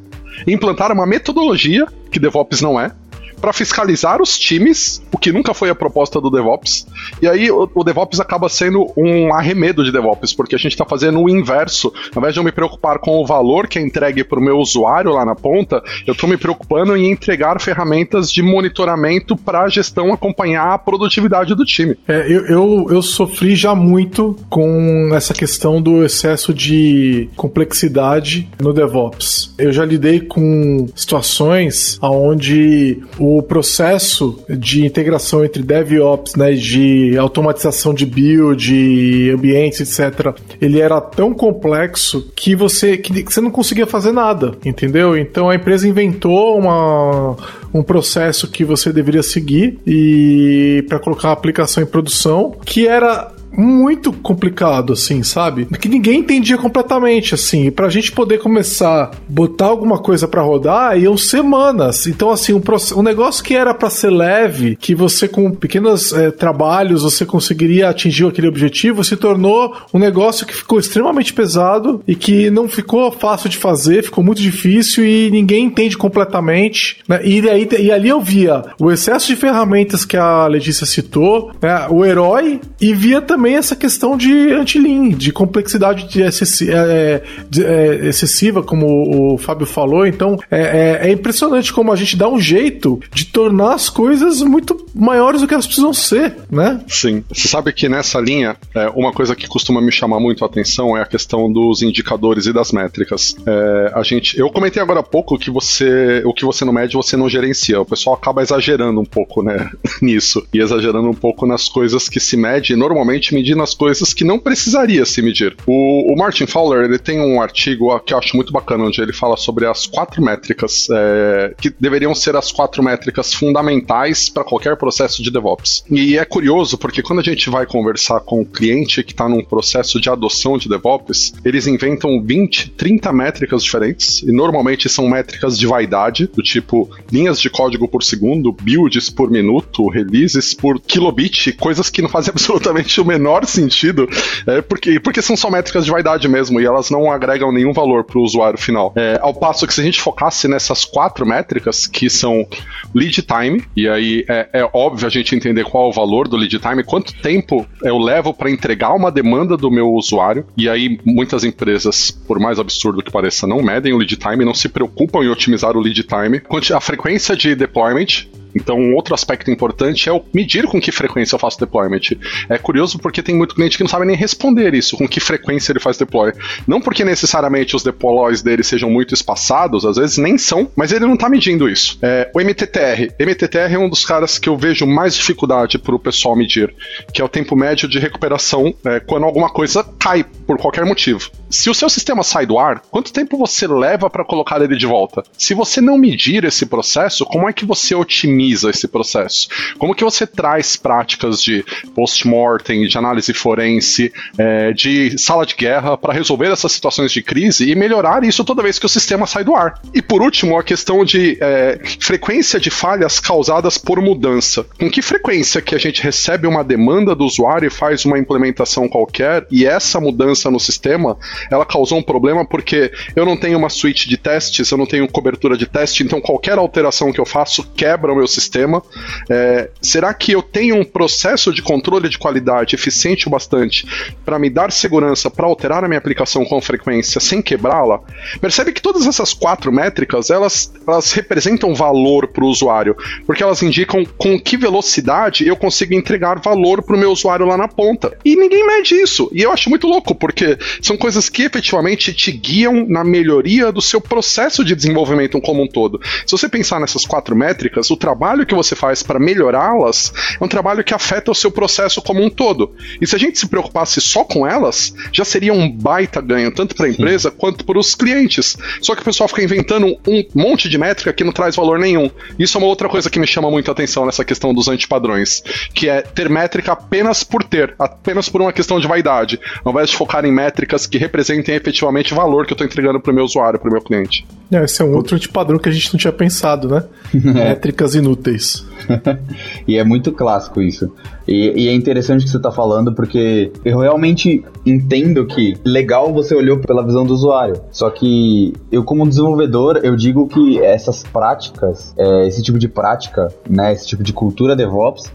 implantar uma metodologia, que DevOps não é, para fiscalizar os times, o que nunca foi a proposta do DevOps. E aí o, o DevOps acaba sendo um arremedo de DevOps, porque a gente está fazendo o inverso. Ao invés de eu me preocupar com o valor que é entregue para o meu usuário lá na ponta, eu estou me preocupando em entregar ferramentas de monitoramento para a gestão acompanhar a produtividade do time. É, eu, eu, eu sofri já muito com essa questão do excesso de complexidade no DevOps. Eu já lidei com situações onde processo de integração entre DevOps, né, de automatização de build, ambientes, etc., ele era tão complexo que você, que você não conseguia fazer nada, entendeu? Então a empresa inventou uma, um processo que você deveria seguir e para colocar a aplicação em produção, que era muito complicado, assim, sabe? Que ninguém entendia completamente, assim. E pra gente poder começar botar alguma coisa para rodar, iam semanas. Então, assim, um, um negócio que era para ser leve, que você com pequenos é, trabalhos você conseguiria atingir aquele objetivo, se tornou um negócio que ficou extremamente pesado e que não ficou fácil de fazer, ficou muito difícil e ninguém entende completamente. Né? E, aí, e ali eu via o excesso de ferramentas que a Letícia citou, né? o herói, e via também também essa questão de anti-lean, de complexidade de excessi é, de, é, excessiva, como o Fábio falou. Então, é, é, é, impressionante como a gente dá um jeito de tornar as coisas muito maiores do que elas precisam ser, né? Sim. Você sabe que nessa linha, é, uma coisa que costuma me chamar muito a atenção é a questão dos indicadores e das métricas. É, a gente, eu comentei agora há pouco que você, o que você não mede, você não gerencia. O pessoal acaba exagerando um pouco, né, nisso e exagerando um pouco nas coisas que se mede. Normalmente medindo as coisas que não precisaria se medir. O, o Martin Fowler ele tem um artigo que eu acho muito bacana, onde ele fala sobre as quatro métricas é, que deveriam ser as quatro métricas fundamentais para qualquer processo de DevOps. E é curioso porque quando a gente vai conversar com o cliente que está num processo de adoção de DevOps, eles inventam 20, 30 métricas diferentes e normalmente são métricas de vaidade, do tipo linhas de código por segundo, builds por minuto, releases por kilobit, coisas que não fazem absolutamente o menor sentido, é, porque, porque são só métricas de vaidade mesmo, e elas não agregam nenhum valor para o usuário final. É, ao passo que se a gente focasse nessas quatro métricas, que são lead time, e aí é, é óbvio a gente entender qual é o valor do lead time, quanto tempo eu levo para entregar uma demanda do meu usuário, e aí muitas empresas, por mais absurdo que pareça, não medem o lead time, não se preocupam em otimizar o lead time, a frequência de deployment, Então, um outro aspecto importante é o medir com que frequência eu faço deployment. É curioso porque tem muito cliente que não sabe nem responder isso, com que frequência ele faz deploy. Não porque necessariamente os deploys dele sejam muito espaçados, às vezes nem são, mas ele não está medindo isso. É, o MTTR. MTTR é um dos caras que eu vejo mais dificuldade para o pessoal medir, que é o tempo médio de recuperação é, quando alguma coisa cai por qualquer motivo. Se o seu sistema sai do ar, quanto tempo você leva para colocar ele de volta? Se você não medir esse processo, como é que você otimiza esse processo? Como que você traz práticas de post-mortem, de análise forense, é, de sala de guerra para resolver essas situações de crise e melhorar isso toda vez que o sistema sai do ar? E por último, a questão de é, frequência de falhas causadas por mudança. Com que frequência que a gente recebe uma demanda do usuário e faz uma implementação qualquer e essa mudança no sistema ela causou um problema porque eu não tenho uma suite de testes, eu não tenho cobertura de teste, então qualquer alteração que eu faço quebra o meu sistema. É, será que eu tenho um processo de controle de qualidade eficiente o bastante para me dar segurança para alterar a minha aplicação com frequência sem quebrá-la? Percebe que todas essas quatro métricas elas, elas representam valor para o usuário, porque elas indicam com que velocidade eu consigo entregar valor para o meu usuário lá na ponta. E ninguém mede isso. E eu acho muito louco, porque são coisas que efetivamente te guiam na melhoria do seu processo de desenvolvimento como um todo. Se você pensar nessas quatro métricas, o trabalho que você faz para melhorá-las é um trabalho que afeta o seu processo como um todo. E se a gente se preocupasse só com elas, já seria um baita ganho, tanto para a empresa Sim. quanto para os clientes. Só que o pessoal fica inventando um monte de métrica que não traz valor nenhum. Isso é uma outra coisa que me chama muito a atenção nessa questão dos antipadrões, que é ter métrica apenas por ter, apenas por uma questão de vaidade, ao invés de focar em métricas que representem efetivamente o valor que eu estou entregando para o meu usuário, para o meu cliente. É, esse é um outro de padrão que a gente não tinha pensado, né? Métricas inúteis. e é muito clássico isso. E, e é interessante o que você está falando, porque eu realmente entendo que legal você olhou pela visão do usuário. Só que eu, como desenvolvedor, eu digo que essas práticas, é, esse tipo de prática, né, esse tipo de cultura DevOps,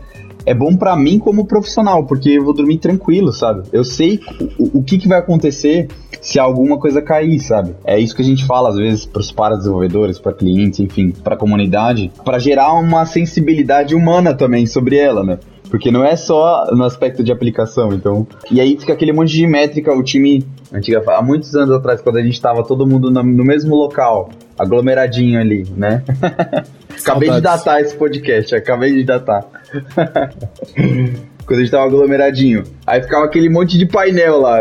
é bom para mim como profissional, porque eu vou dormir tranquilo, sabe? Eu sei o, o que, que vai acontecer se alguma coisa cair, sabe? É isso que a gente fala às vezes para os para-desenvolvedores, para clientes, enfim, para comunidade, para gerar uma sensibilidade humana também sobre ela, né? Porque não é só no aspecto de aplicação, então. E aí fica aquele monte de métrica, o time antiga, há muitos anos atrás, quando a gente estava todo mundo no, no mesmo local, aglomeradinho ali, né? acabei de datar esse podcast, acabei de datar. quando a gente tava aglomeradinho. Aí ficava aquele monte de painel lá.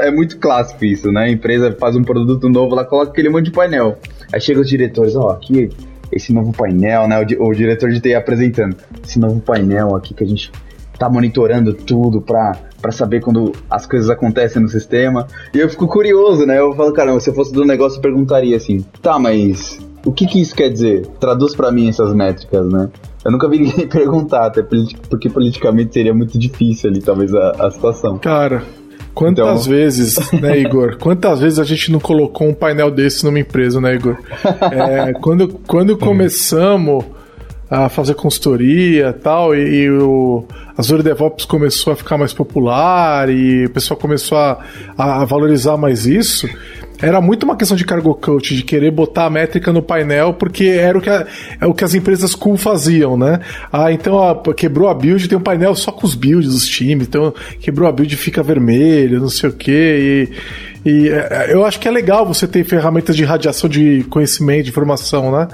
É muito clássico isso, né? A empresa faz um produto novo, ela coloca aquele monte de painel. Aí chega os diretores, ó, oh, aqui esse novo painel, né? O, o, diretor de TI apresentando esse novo painel aqui que a gente tá monitorando tudo pra, pra saber quando as coisas acontecem no sistema. E eu fico curioso, né? Eu falo, caramba, se eu fosse do negócio, eu perguntaria assim: tá, mas o que que isso quer dizer? Traduz para mim essas métricas, né? Eu nunca vi ninguém perguntar, até porque politicamente seria muito difícil ali, talvez, a, a situação. Cara, Quantas então... vezes, né, Igor? Quantas vezes a gente não colocou um painel desse numa empresa, né, Igor? É, quando, quando começamos a fazer consultoria tal, e, e o Azure DevOps começou a ficar mais popular e o pessoal começou a, a valorizar mais isso, era muito uma questão de cargo coach, de querer botar a métrica no painel, porque era o que, a, é o que as empresas cool faziam, né? Ah, então ó, quebrou a build, tem um painel só com os builds dos times, então quebrou a build fica vermelho, não sei o quê, e, e é, eu acho que é legal você ter ferramentas de radiação de conhecimento, de informação, né?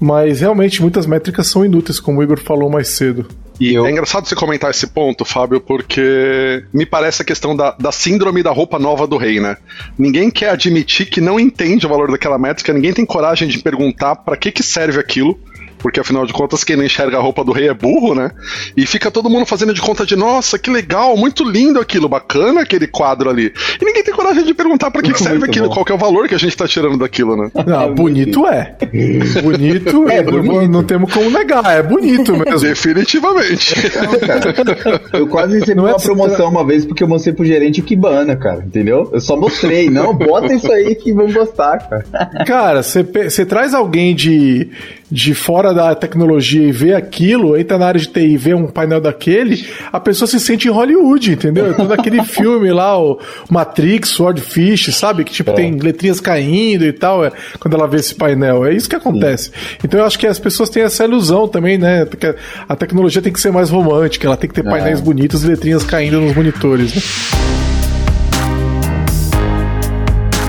Mas realmente muitas métricas são inúteis, como o Igor falou mais cedo. E eu... é engraçado você comentar esse ponto, Fábio, porque me parece a questão da, da síndrome da roupa nova do rei, né? Ninguém quer admitir que não entende o valor daquela métrica, ninguém tem coragem de perguntar para que, que serve aquilo porque afinal de contas quem não enxerga a roupa do rei é burro, né? E fica todo mundo fazendo de conta de, nossa, que legal, muito lindo aquilo, bacana aquele quadro ali. E ninguém tem coragem de perguntar para que, que serve aquilo, bom. qual que é o valor que a gente tá tirando daquilo, né? Não, bonito é. Bonito, é, bonito. não temos como negar, é bonito mesmo. Definitivamente. Não, cara, eu quase recebi não é uma promoção uma vez porque eu mostrei pro gerente o Kibana, cara, entendeu? Eu só mostrei, não, bota isso aí que vão gostar, cara. Cara, você traz alguém de de fora da tecnologia e vê aquilo, entra na área de TI e vê um painel daquele, a pessoa se sente em Hollywood, entendeu? Todo aquele filme lá, o Matrix, Swordfish, sabe? Que tipo é. tem letrinhas caindo e tal, é, quando ela vê esse painel. É isso que acontece. Sim. Então eu acho que as pessoas têm essa ilusão também, né? Que a tecnologia tem que ser mais romântica, ela tem que ter é. painéis bonitos e letrinhas caindo nos monitores, né?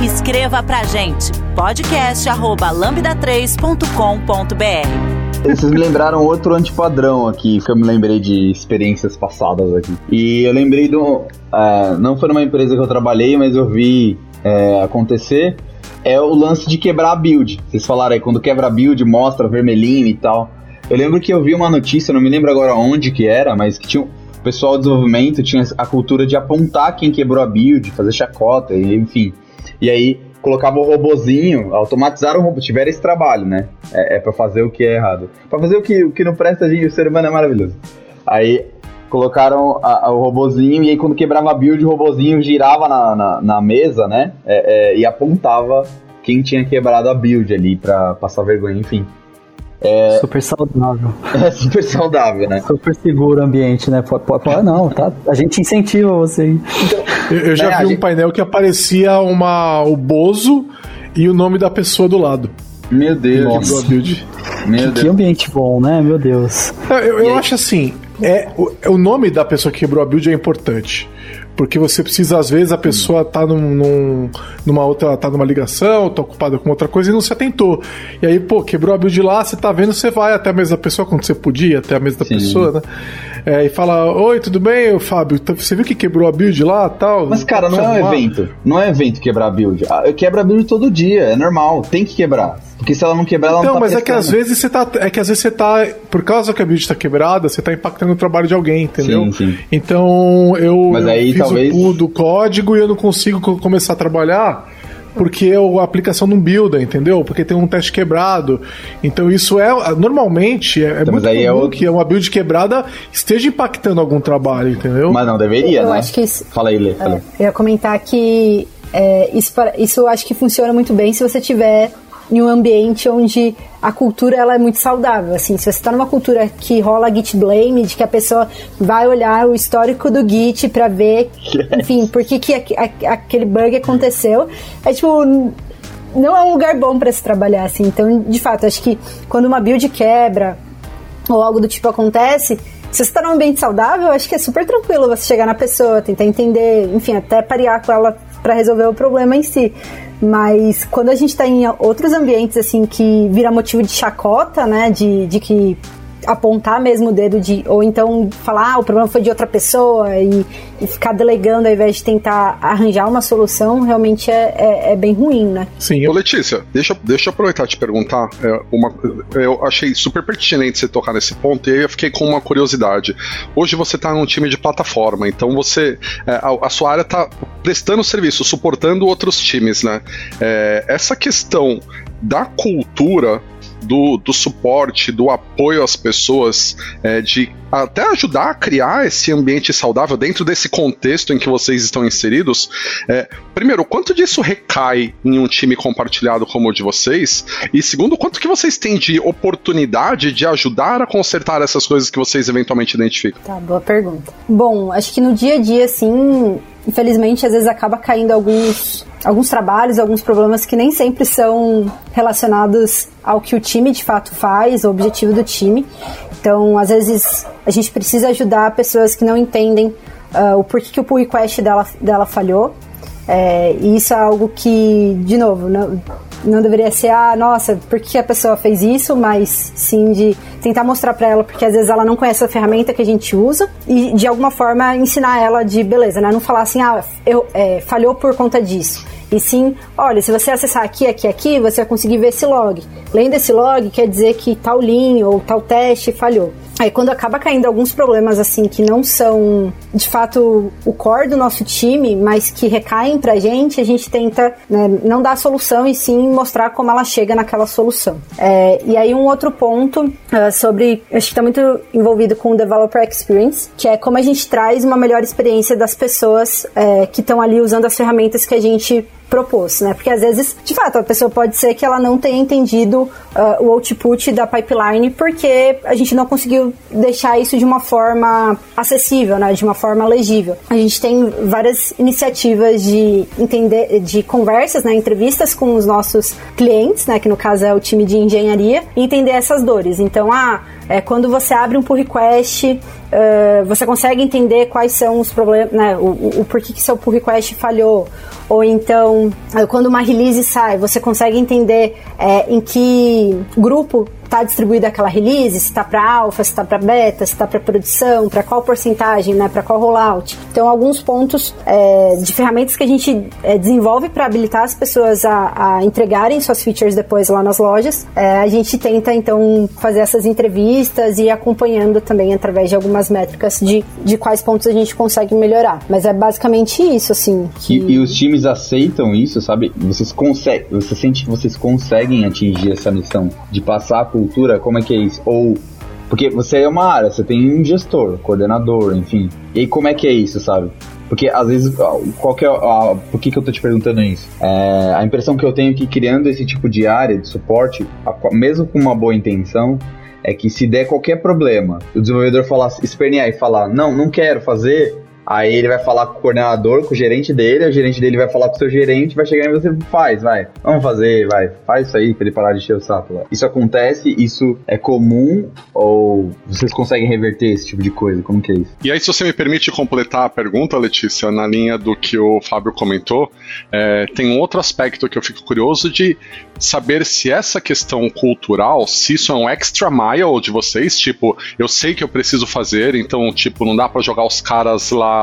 Escreva pra gente podcast@lambda3.com.br. Vocês me lembraram outro antipadrão aqui, que eu me lembrei de experiências passadas aqui. E eu lembrei do. Uh, não foi numa empresa que eu trabalhei, mas eu vi uh, acontecer. É o lance de quebrar a build. Vocês falaram aí, quando quebra a build, mostra vermelhinho e tal. Eu lembro que eu vi uma notícia, não me lembro agora onde que era, mas que tinha o pessoal do desenvolvimento tinha a cultura de apontar quem quebrou a build, fazer chacota, enfim. E aí colocava o robozinho, automatizaram o robô, tiveram esse trabalho, né? É, é para fazer o que é errado. para fazer o que, o que não presta, gente, o ser humano é maravilhoso. Aí colocaram a, a, o robozinho e aí quando quebrava a build, o robozinho girava na, na, na mesa, né? É, é, e apontava quem tinha quebrado a build ali pra passar vergonha, enfim. É... Super saudável. É super saudável, né? Super seguro o ambiente, né? Pode, pode, não, tá? A gente incentiva você. Eu, eu já né, vi um gente... painel que aparecia uma, o Bozo e o nome da pessoa do lado. Meu Deus. Nossa. Meu que, Deus. que ambiente bom, né? Meu Deus. Eu, eu acho assim, é, o, o nome da pessoa que quebrou a build é importante. Porque você precisa, às vezes, a pessoa tá num, num, numa outra, tá numa ligação, tá ocupada com outra coisa e não se atentou. E aí, pô, quebrou a build lá, você tá vendo, você vai até a mesa da pessoa, quando você podia, até a mesa da Sim. pessoa, né? É, e fala, oi, tudo bem, Fábio? Então, você viu que quebrou a build lá tal? Mas, cara, não é um evento. Não é evento quebrar a build. Ah, quebra a build todo dia, é normal, tem que quebrar. Porque se ela não quebrar, ela então, não tá mas é que às vezes você tá. É que às vezes você tá. Por causa que a build está quebrada, você tá impactando o trabalho de alguém, entendeu? Sim, sim. Então eu, mas aí, eu fiz talvez... o do código e eu não consigo começar a trabalhar porque a aplicação não builda, entendeu? Porque tem um teste quebrado. Então isso é normalmente é, então, muito é comum é o... que uma build quebrada esteja impactando algum trabalho, entendeu? Mas não deveria, eu né? Acho que isso... Fala aí, Lê. É, eu ia comentar que é, isso, isso eu acho que funciona muito bem se você tiver em um ambiente onde a cultura ela é muito saudável. Assim, se você está numa cultura que rola Git blame, de que a pessoa vai olhar o histórico do Git para ver, yes. enfim, por que, que aquele bug aconteceu, é tipo não é um lugar bom para se trabalhar assim. Então, de fato, acho que quando uma build quebra ou algo do tipo acontece, se você está num ambiente saudável, acho que é super tranquilo você chegar na pessoa, tentar entender, enfim, até parear com ela para resolver o problema em si. Mas quando a gente está em outros ambientes, assim, que vira motivo de chacota, né? De, de que apontar mesmo o dedo de. Ou então falar, ah, o problema foi de outra pessoa e, e ficar delegando ao invés de tentar arranjar uma solução, realmente é, é, é bem ruim, né? Sim. Ô, Letícia, deixa, deixa eu aproveitar e te perguntar. É, uma, eu achei super pertinente você tocar nesse ponto e aí eu fiquei com uma curiosidade. Hoje você está num time de plataforma, então você. É, a, a, sua área está prestando serviço, suportando outros times, né? É, essa questão da cultura do, do suporte, do apoio às pessoas, é, de até ajudar a criar esse ambiente saudável dentro desse contexto em que vocês estão inseridos. É, primeiro, quanto disso recai em um time compartilhado como o de vocês? E segundo, quanto que vocês têm de oportunidade de ajudar a consertar essas coisas que vocês eventualmente identificam? Tá, boa pergunta. Bom, acho que no dia a dia, assim, infelizmente, às vezes acaba caindo alguns, alguns trabalhos, alguns problemas que nem sempre são relacionados ao que o time de fato faz, o objetivo do time. Então, às vezes, a gente precisa ajudar pessoas que não entendem uh, o porquê que o pull request dela, dela falhou. É, e isso é algo que, de novo, não, não deveria ser, ah, nossa, por que a pessoa fez isso, mas sim de tentar mostrar para ela, porque às vezes ela não conhece a ferramenta que a gente usa e de alguma forma ensinar ela de beleza, né? Não falar assim, ah, eu, é, falhou por conta disso. E sim, olha, se você acessar aqui, aqui, aqui, você vai conseguir ver esse log. Lendo esse log, quer dizer que tal linha ou tal teste falhou. Aí quando acaba caindo alguns problemas assim que não são de fato o core do nosso time, mas que recaem pra gente, a gente tenta né, não dar a solução e sim mostrar como ela chega naquela solução. É, e aí um outro ponto uh, sobre, acho que está muito envolvido com o Developer Experience, que é como a gente traz uma melhor experiência das pessoas é, que estão ali usando as ferramentas que a gente propôs, né? Porque às vezes, de fato, a pessoa pode ser que ela não tenha entendido uh, o output da pipeline porque a gente não conseguiu deixar isso de uma forma acessível, né? De uma forma legível. A gente tem várias iniciativas de entender, de conversas, né? Entrevistas com os nossos clientes, né? Que no caso é o time de engenharia, entender essas dores. Então, ah, é, quando você abre um pull request, uh, você consegue entender quais são os problemas, né, o, o, porquê que seu pull request falhou, ou então quando uma release sai, você consegue entender é, em que grupo está distribuída aquela release, se está para alfa, se está para beta, se está para produção, para qual porcentagem, né, para qual rollout. Então, alguns pontos é, de ferramentas que a gente é, desenvolve para habilitar as pessoas a, a, entregarem suas features depois lá nas lojas. É, a gente tenta, então, fazer essas entrevistas e acompanhando também através de algumas métricas de, de quais pontos a gente consegue melhorar. Mas é basicamente isso, assim. Que... E, e, os times aceitam isso, sabe? Vocês conseguem, você sente que vocês conseguem atingir essa missão de passar cultura, como é que é isso? Ou porque você é uma área, você tem um gestor, coordenador, enfim. E aí, como é que é isso, sabe? Porque às vezes, qual que é a, por que, que eu tô te perguntando isso? É, a impressão que eu tenho é que criando esse tipo de área de suporte, mesmo com uma boa intenção, é que se der qualquer problema, o desenvolvedor falar, espernear e falar, não, não quero fazer, Aí ele vai falar com o coordenador, com o gerente dele, o gerente dele vai falar com o seu gerente, vai chegar e você faz, vai, vamos fazer, vai, faz isso aí pra ele parar de encher o saco. Lá. Isso acontece, isso é comum ou vocês conseguem reverter esse tipo de coisa? Como que é isso? E aí, se você me permite completar a pergunta, Letícia, na linha do que o Fábio comentou, é, tem um outro aspecto que eu fico curioso de saber se essa questão cultural, se isso é um extra mile de vocês, tipo, eu sei que eu preciso fazer, então, tipo, não dá para jogar os caras lá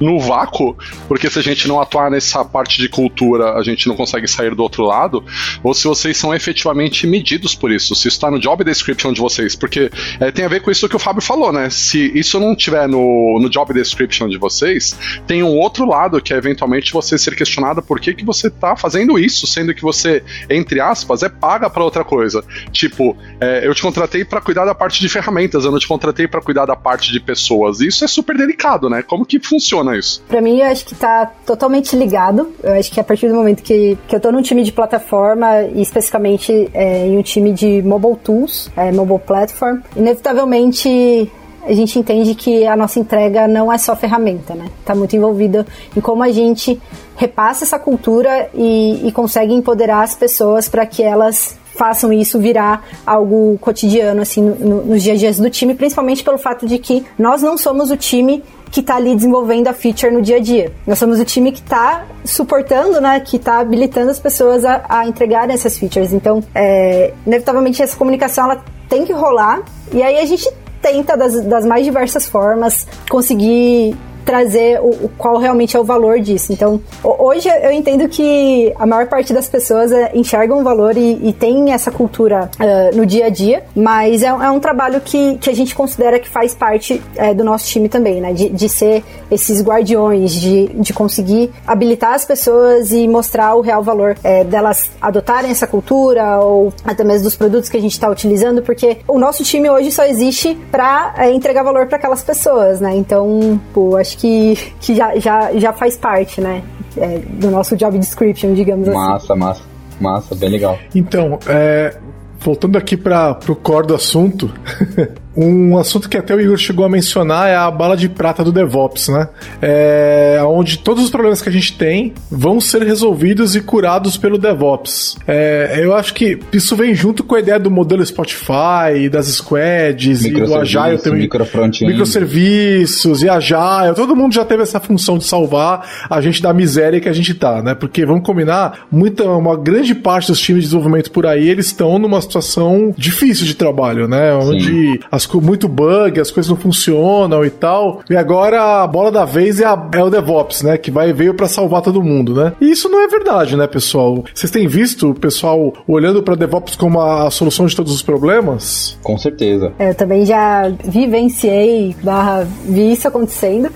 no vácuo, porque se a gente não atuar nessa parte de cultura, a gente não consegue sair do outro lado, ou se vocês são efetivamente medidos por isso, se isso está no job description de vocês, porque é, tem a ver com isso que o Fábio falou, né? Se isso não tiver no, no job description de vocês, tem um outro lado que é eventualmente você ser questionado por que, que você está fazendo isso, sendo que você, entre aspas, é paga para outra coisa. Tipo, é, eu te contratei para cuidar da parte de ferramentas, eu não te contratei para cuidar da parte de pessoas. Isso é super delicado, né? Como que funciona isso? Para mim, eu acho que tá totalmente ligado. Eu acho que a partir do momento que, que eu tô num time de plataforma, e especificamente é, em um time de mobile tools, é, mobile platform, inevitavelmente a gente entende que a nossa entrega não é só ferramenta, né? Tá muito envolvida em como a gente repassa essa cultura e, e consegue empoderar as pessoas para que elas façam isso virar algo cotidiano, assim, no, nos dias a dias do time, principalmente pelo fato de que nós não somos o time que está ali desenvolvendo a feature no dia a dia. Nós somos o time que está suportando, né, que está habilitando as pessoas a, a entregarem essas features. Então, é, inevitavelmente, essa comunicação ela tem que rolar. E aí a gente tenta, das, das mais diversas formas, conseguir trazer o, o, qual realmente é o valor disso. Então, hoje eu entendo que a maior parte das pessoas é, enxergam o valor e, e tem essa cultura uh, no dia a dia, mas é, é, um trabalho que, que a gente considera que faz parte é, do nosso time também, né? De, de ser esses guardiões, de, de conseguir habilitar as pessoas e mostrar o real valor é, delas adotarem essa cultura ou até mesmo dos produtos que a gente está utilizando, porque o nosso time hoje só existe para entregar valor para aquelas pessoas, né? Então, pô, acho que, que já, já, já faz parte, né? É, do nosso job description, digamos massa, assim. Massa, massa. Massa, bem legal. Então, é, voltando aqui para o core do assunto, Um assunto que até o Igor chegou a mencionar é a bala de prata do DevOps, né? É, onde todos os problemas que a gente tem vão ser resolvidos e curados pelo DevOps. É, eu acho que isso vem junto com a ideia do modelo Spotify, das squads e do Agile também. Micro microserviços e Agile. Todo mundo já teve essa função de salvar a gente da miséria que a gente tá, né? Porque vamos combinar, muita, uma grande parte dos times de desenvolvimento por aí, eles estão numa situação difícil de trabalho, né? Onde Sim. as muito bug, as coisas não funcionam e tal. E agora a bola da vez é, a, é o DevOps, né? Que vai veio para salvar todo mundo, né? E isso não é verdade, né, pessoal? Vocês têm visto o pessoal olhando para DevOps como a solução de todos os problemas? Com certeza. É, eu também já vivenciei, barra, vi isso acontecendo.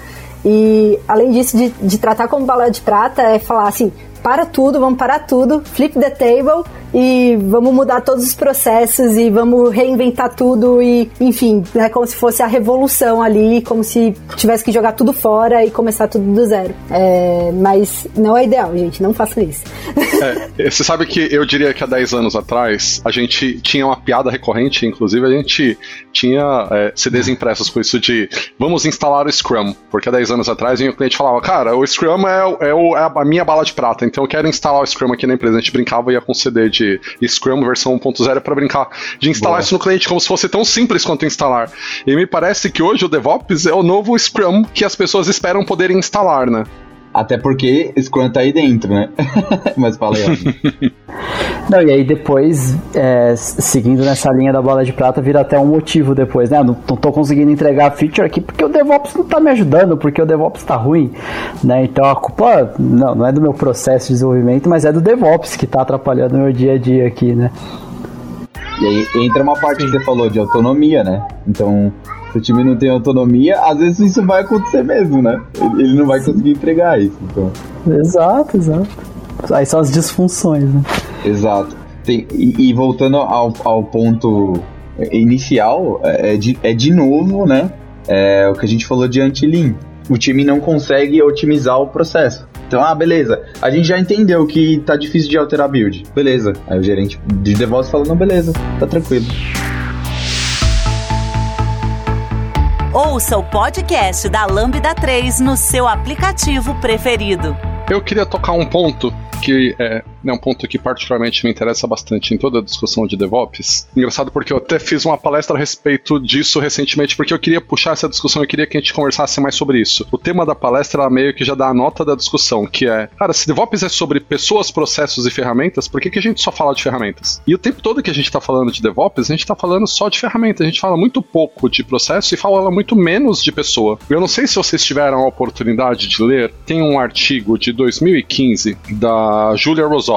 E além disso, de, de tratar como bala de prata, é falar assim: para tudo, vamos parar tudo, flip the table e vamos mudar todos os processos e vamos reinventar tudo e, enfim, é como se fosse a revolução ali, como se tivesse que jogar tudo fora e começar tudo do zero. É, mas não é ideal, gente, não façam isso. É, você sabe que eu diria que há 10 anos atrás a gente tinha uma piada recorrente, inclusive a gente tinha é, CDs impressos com isso de vamos instalar o Scrum, porque há 10 anos atrás o cliente falava, cara, o Scrum é, é, o, é a minha bala de prata, então eu quero instalar o Scrum aqui na empresa. A gente brincava e ia com CD de Scrum versão 1.0 para brincar de instalar Boa. isso no cliente como se fosse tão simples quanto instalar. E me parece que hoje o DevOps é o novo Scrum que as pessoas esperam poderem instalar, né? Até porque Scrum tá aí dentro, né? Mas fala aí. Não, e aí depois, é, seguindo nessa linha da bola de prata, vira até um motivo depois, né? Não, não tô conseguindo entregar a feature aqui porque o DevOps não tá me ajudando, porque o DevOps tá ruim, né? Então a culpa não, não é do meu processo de desenvolvimento, mas é do DevOps que tá atrapalhando o meu dia a dia aqui, né? E aí entra uma parte que você falou de autonomia, né? Então, se o time não tem autonomia, às vezes isso vai acontecer mesmo, né? Ele não vai conseguir entregar isso. Então. Exato, exato. Aí são as disfunções, né? Exato. Tem, e, e, voltando ao, ao ponto inicial, é, é de, é de novo, né? É o que a gente falou de anti-lean. O time não consegue otimizar o processo. Então, ah, beleza. A gente já entendeu que tá difícil de alterar a build. Beleza. Aí o gerente de DevOps falou, não, beleza, tá tranquilo. Ouça o podcast da Lambda 3 no seu aplicativo preferido. Eu queria tocar um ponto que é é um ponto que particularmente me interessa bastante em toda a discussão de DevOps. Engraçado porque eu até fiz uma palestra a respeito disso recentemente, porque eu queria puxar essa discussão, eu queria que a gente conversasse mais sobre isso. O tema da palestra meio que já dá a nota da discussão, que é, cara, se DevOps é sobre pessoas, processos e ferramentas, por que, que a gente só fala de ferramentas? E o tempo todo que a gente está falando de DevOps, a gente está falando só de ferramentas, a gente fala muito pouco de processo e fala muito menos de pessoa. Eu não sei se vocês tiveram a oportunidade de ler, tem um artigo de 2015 da Julia Rosal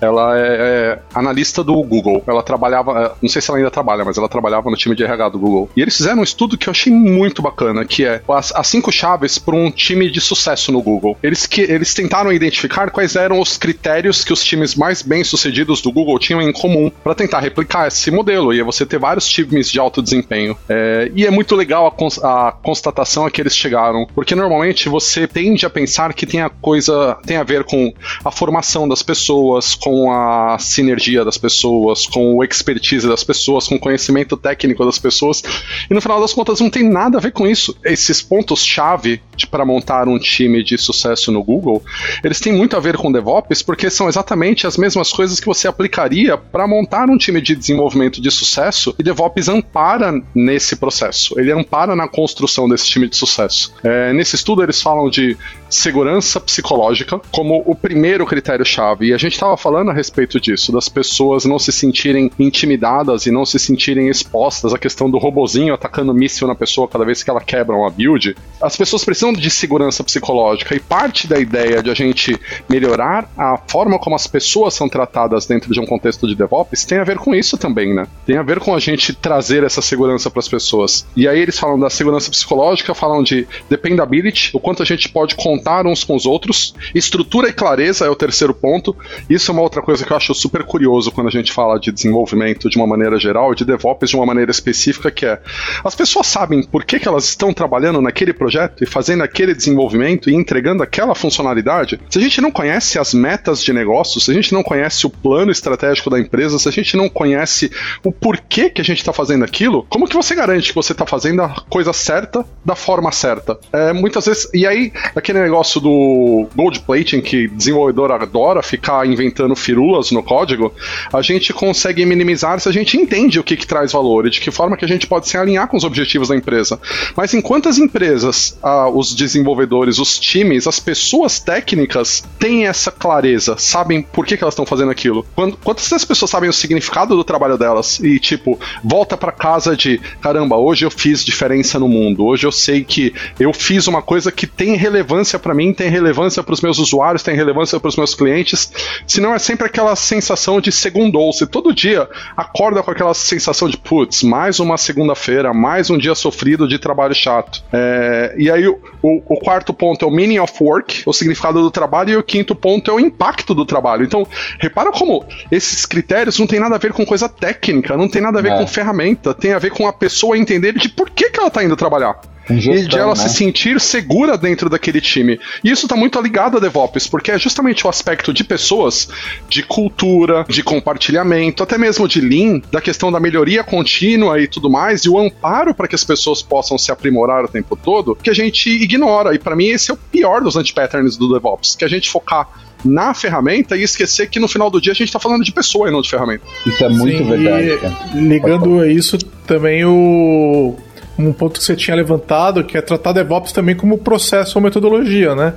Ela é, é, analista do Google. Ela trabalhava, é, não sei se ela ainda trabalha, mas ela trabalhava no time de RH do Google. E eles fizeram um estudo que eu achei muito bacana, que é as, as cinco chaves para um time de sucesso no Google. Eles, que, eles tentaram identificar quais eram os critérios que os times mais bem-sucedidos do Google tinham em comum para tentar replicar esse modelo. E é você ter vários times de alto desempenho. É, e é muito legal a, cons a constatação a que eles chegaram, porque normalmente você tende a pensar que tem a coisa tem a ver com a formação das pessoas pessoas, com a sinergia das pessoas, com o expertise das pessoas, com o conhecimento técnico das pessoas. E no final das contas não tem nada a ver com isso. Esses pontos-chave para montar um time de sucesso no Google, eles têm muito a ver com DevOps, porque são exatamente as mesmas coisas que você aplicaria para montar um time de desenvolvimento de sucesso, e DevOps ampara nesse processo. Ele ampara na construção desse time de sucesso. É, nesse estudo, eles falam de segurança psicológica como o primeiro critério-chave. E a gente estava falando a respeito disso, das pessoas não se sentirem intimidadas e não se sentirem expostas à questão do robozinho atacando míssil na pessoa cada vez que ela quebra uma build. As pessoas precisam de segurança psicológica e parte da ideia de a gente melhorar a forma como as pessoas são tratadas dentro de um contexto de DevOps tem a ver com isso também, né? Tem a ver com a gente trazer essa segurança para as pessoas. E aí eles falam da segurança psicológica, falam de dependability, o quanto a gente pode contar uns com os outros, estrutura e clareza é o terceiro ponto, isso é uma outra coisa que eu acho super curioso quando a gente fala de desenvolvimento de uma maneira geral, de DevOps de uma maneira específica, que é as pessoas sabem por que, que elas estão trabalhando naquele projeto e fazendo aquele desenvolvimento e entregando aquela funcionalidade. Se a gente não conhece as metas de negócio, se a gente não conhece o plano estratégico da empresa, se a gente não conhece o porquê que a gente está fazendo aquilo, como que você garante que você está fazendo a coisa certa da forma certa? É, muitas vezes, e aí, aquele negócio do gold plating que desenvolvedor adora ficar inventando firulas no código, a gente consegue minimizar se a gente entende o que, que traz valor e de que forma que a gente pode se alinhar com os objetivos da empresa. Mas enquanto as empresas, ah, os desenvolvedores, os times, as pessoas técnicas têm essa clareza, sabem por que, que elas estão fazendo aquilo. Quando, quantas das pessoas sabem o significado do trabalho delas e, tipo, volta para casa de caramba, hoje eu fiz diferença no mundo, hoje eu sei que eu fiz uma coisa que tem relevância para mim, tem relevância para os meus usuários, tem relevância para os meus clientes, Senão é sempre aquela sensação de segundou. Você todo dia acorda com aquela sensação de, putz, mais uma segunda-feira, mais um dia sofrido de trabalho chato. É, e aí o, o, quarto ponto é o meaning of work, o significado do trabalho, e o quinto ponto é o impacto do trabalho. Então, repara como esses critérios não tem nada a ver com coisa técnica, não tem nada a ver é. com ferramenta, tem a ver com a pessoa entender de por que, que ela está indo trabalhar. Gestão, e de ela né? se sentir segura dentro daquele time. E isso está muito ligado a DevOps, porque é justamente o aspecto de pessoas, de cultura, de compartilhamento, até mesmo de Lean, da questão da melhoria contínua e tudo mais, e o amparo para que as pessoas possam se aprimorar o tempo todo, que a gente ignora. E para mim esse é o pior dos anti-patterns do DevOps, que a gente focar na ferramenta e esquecer que no final do dia a gente está falando de pessoa e não de ferramenta. Isso é muito Sim, verdade. Ligando a isso também o um ponto que você tinha levantado, que é tratar DevOps também como processo ou metodologia, né?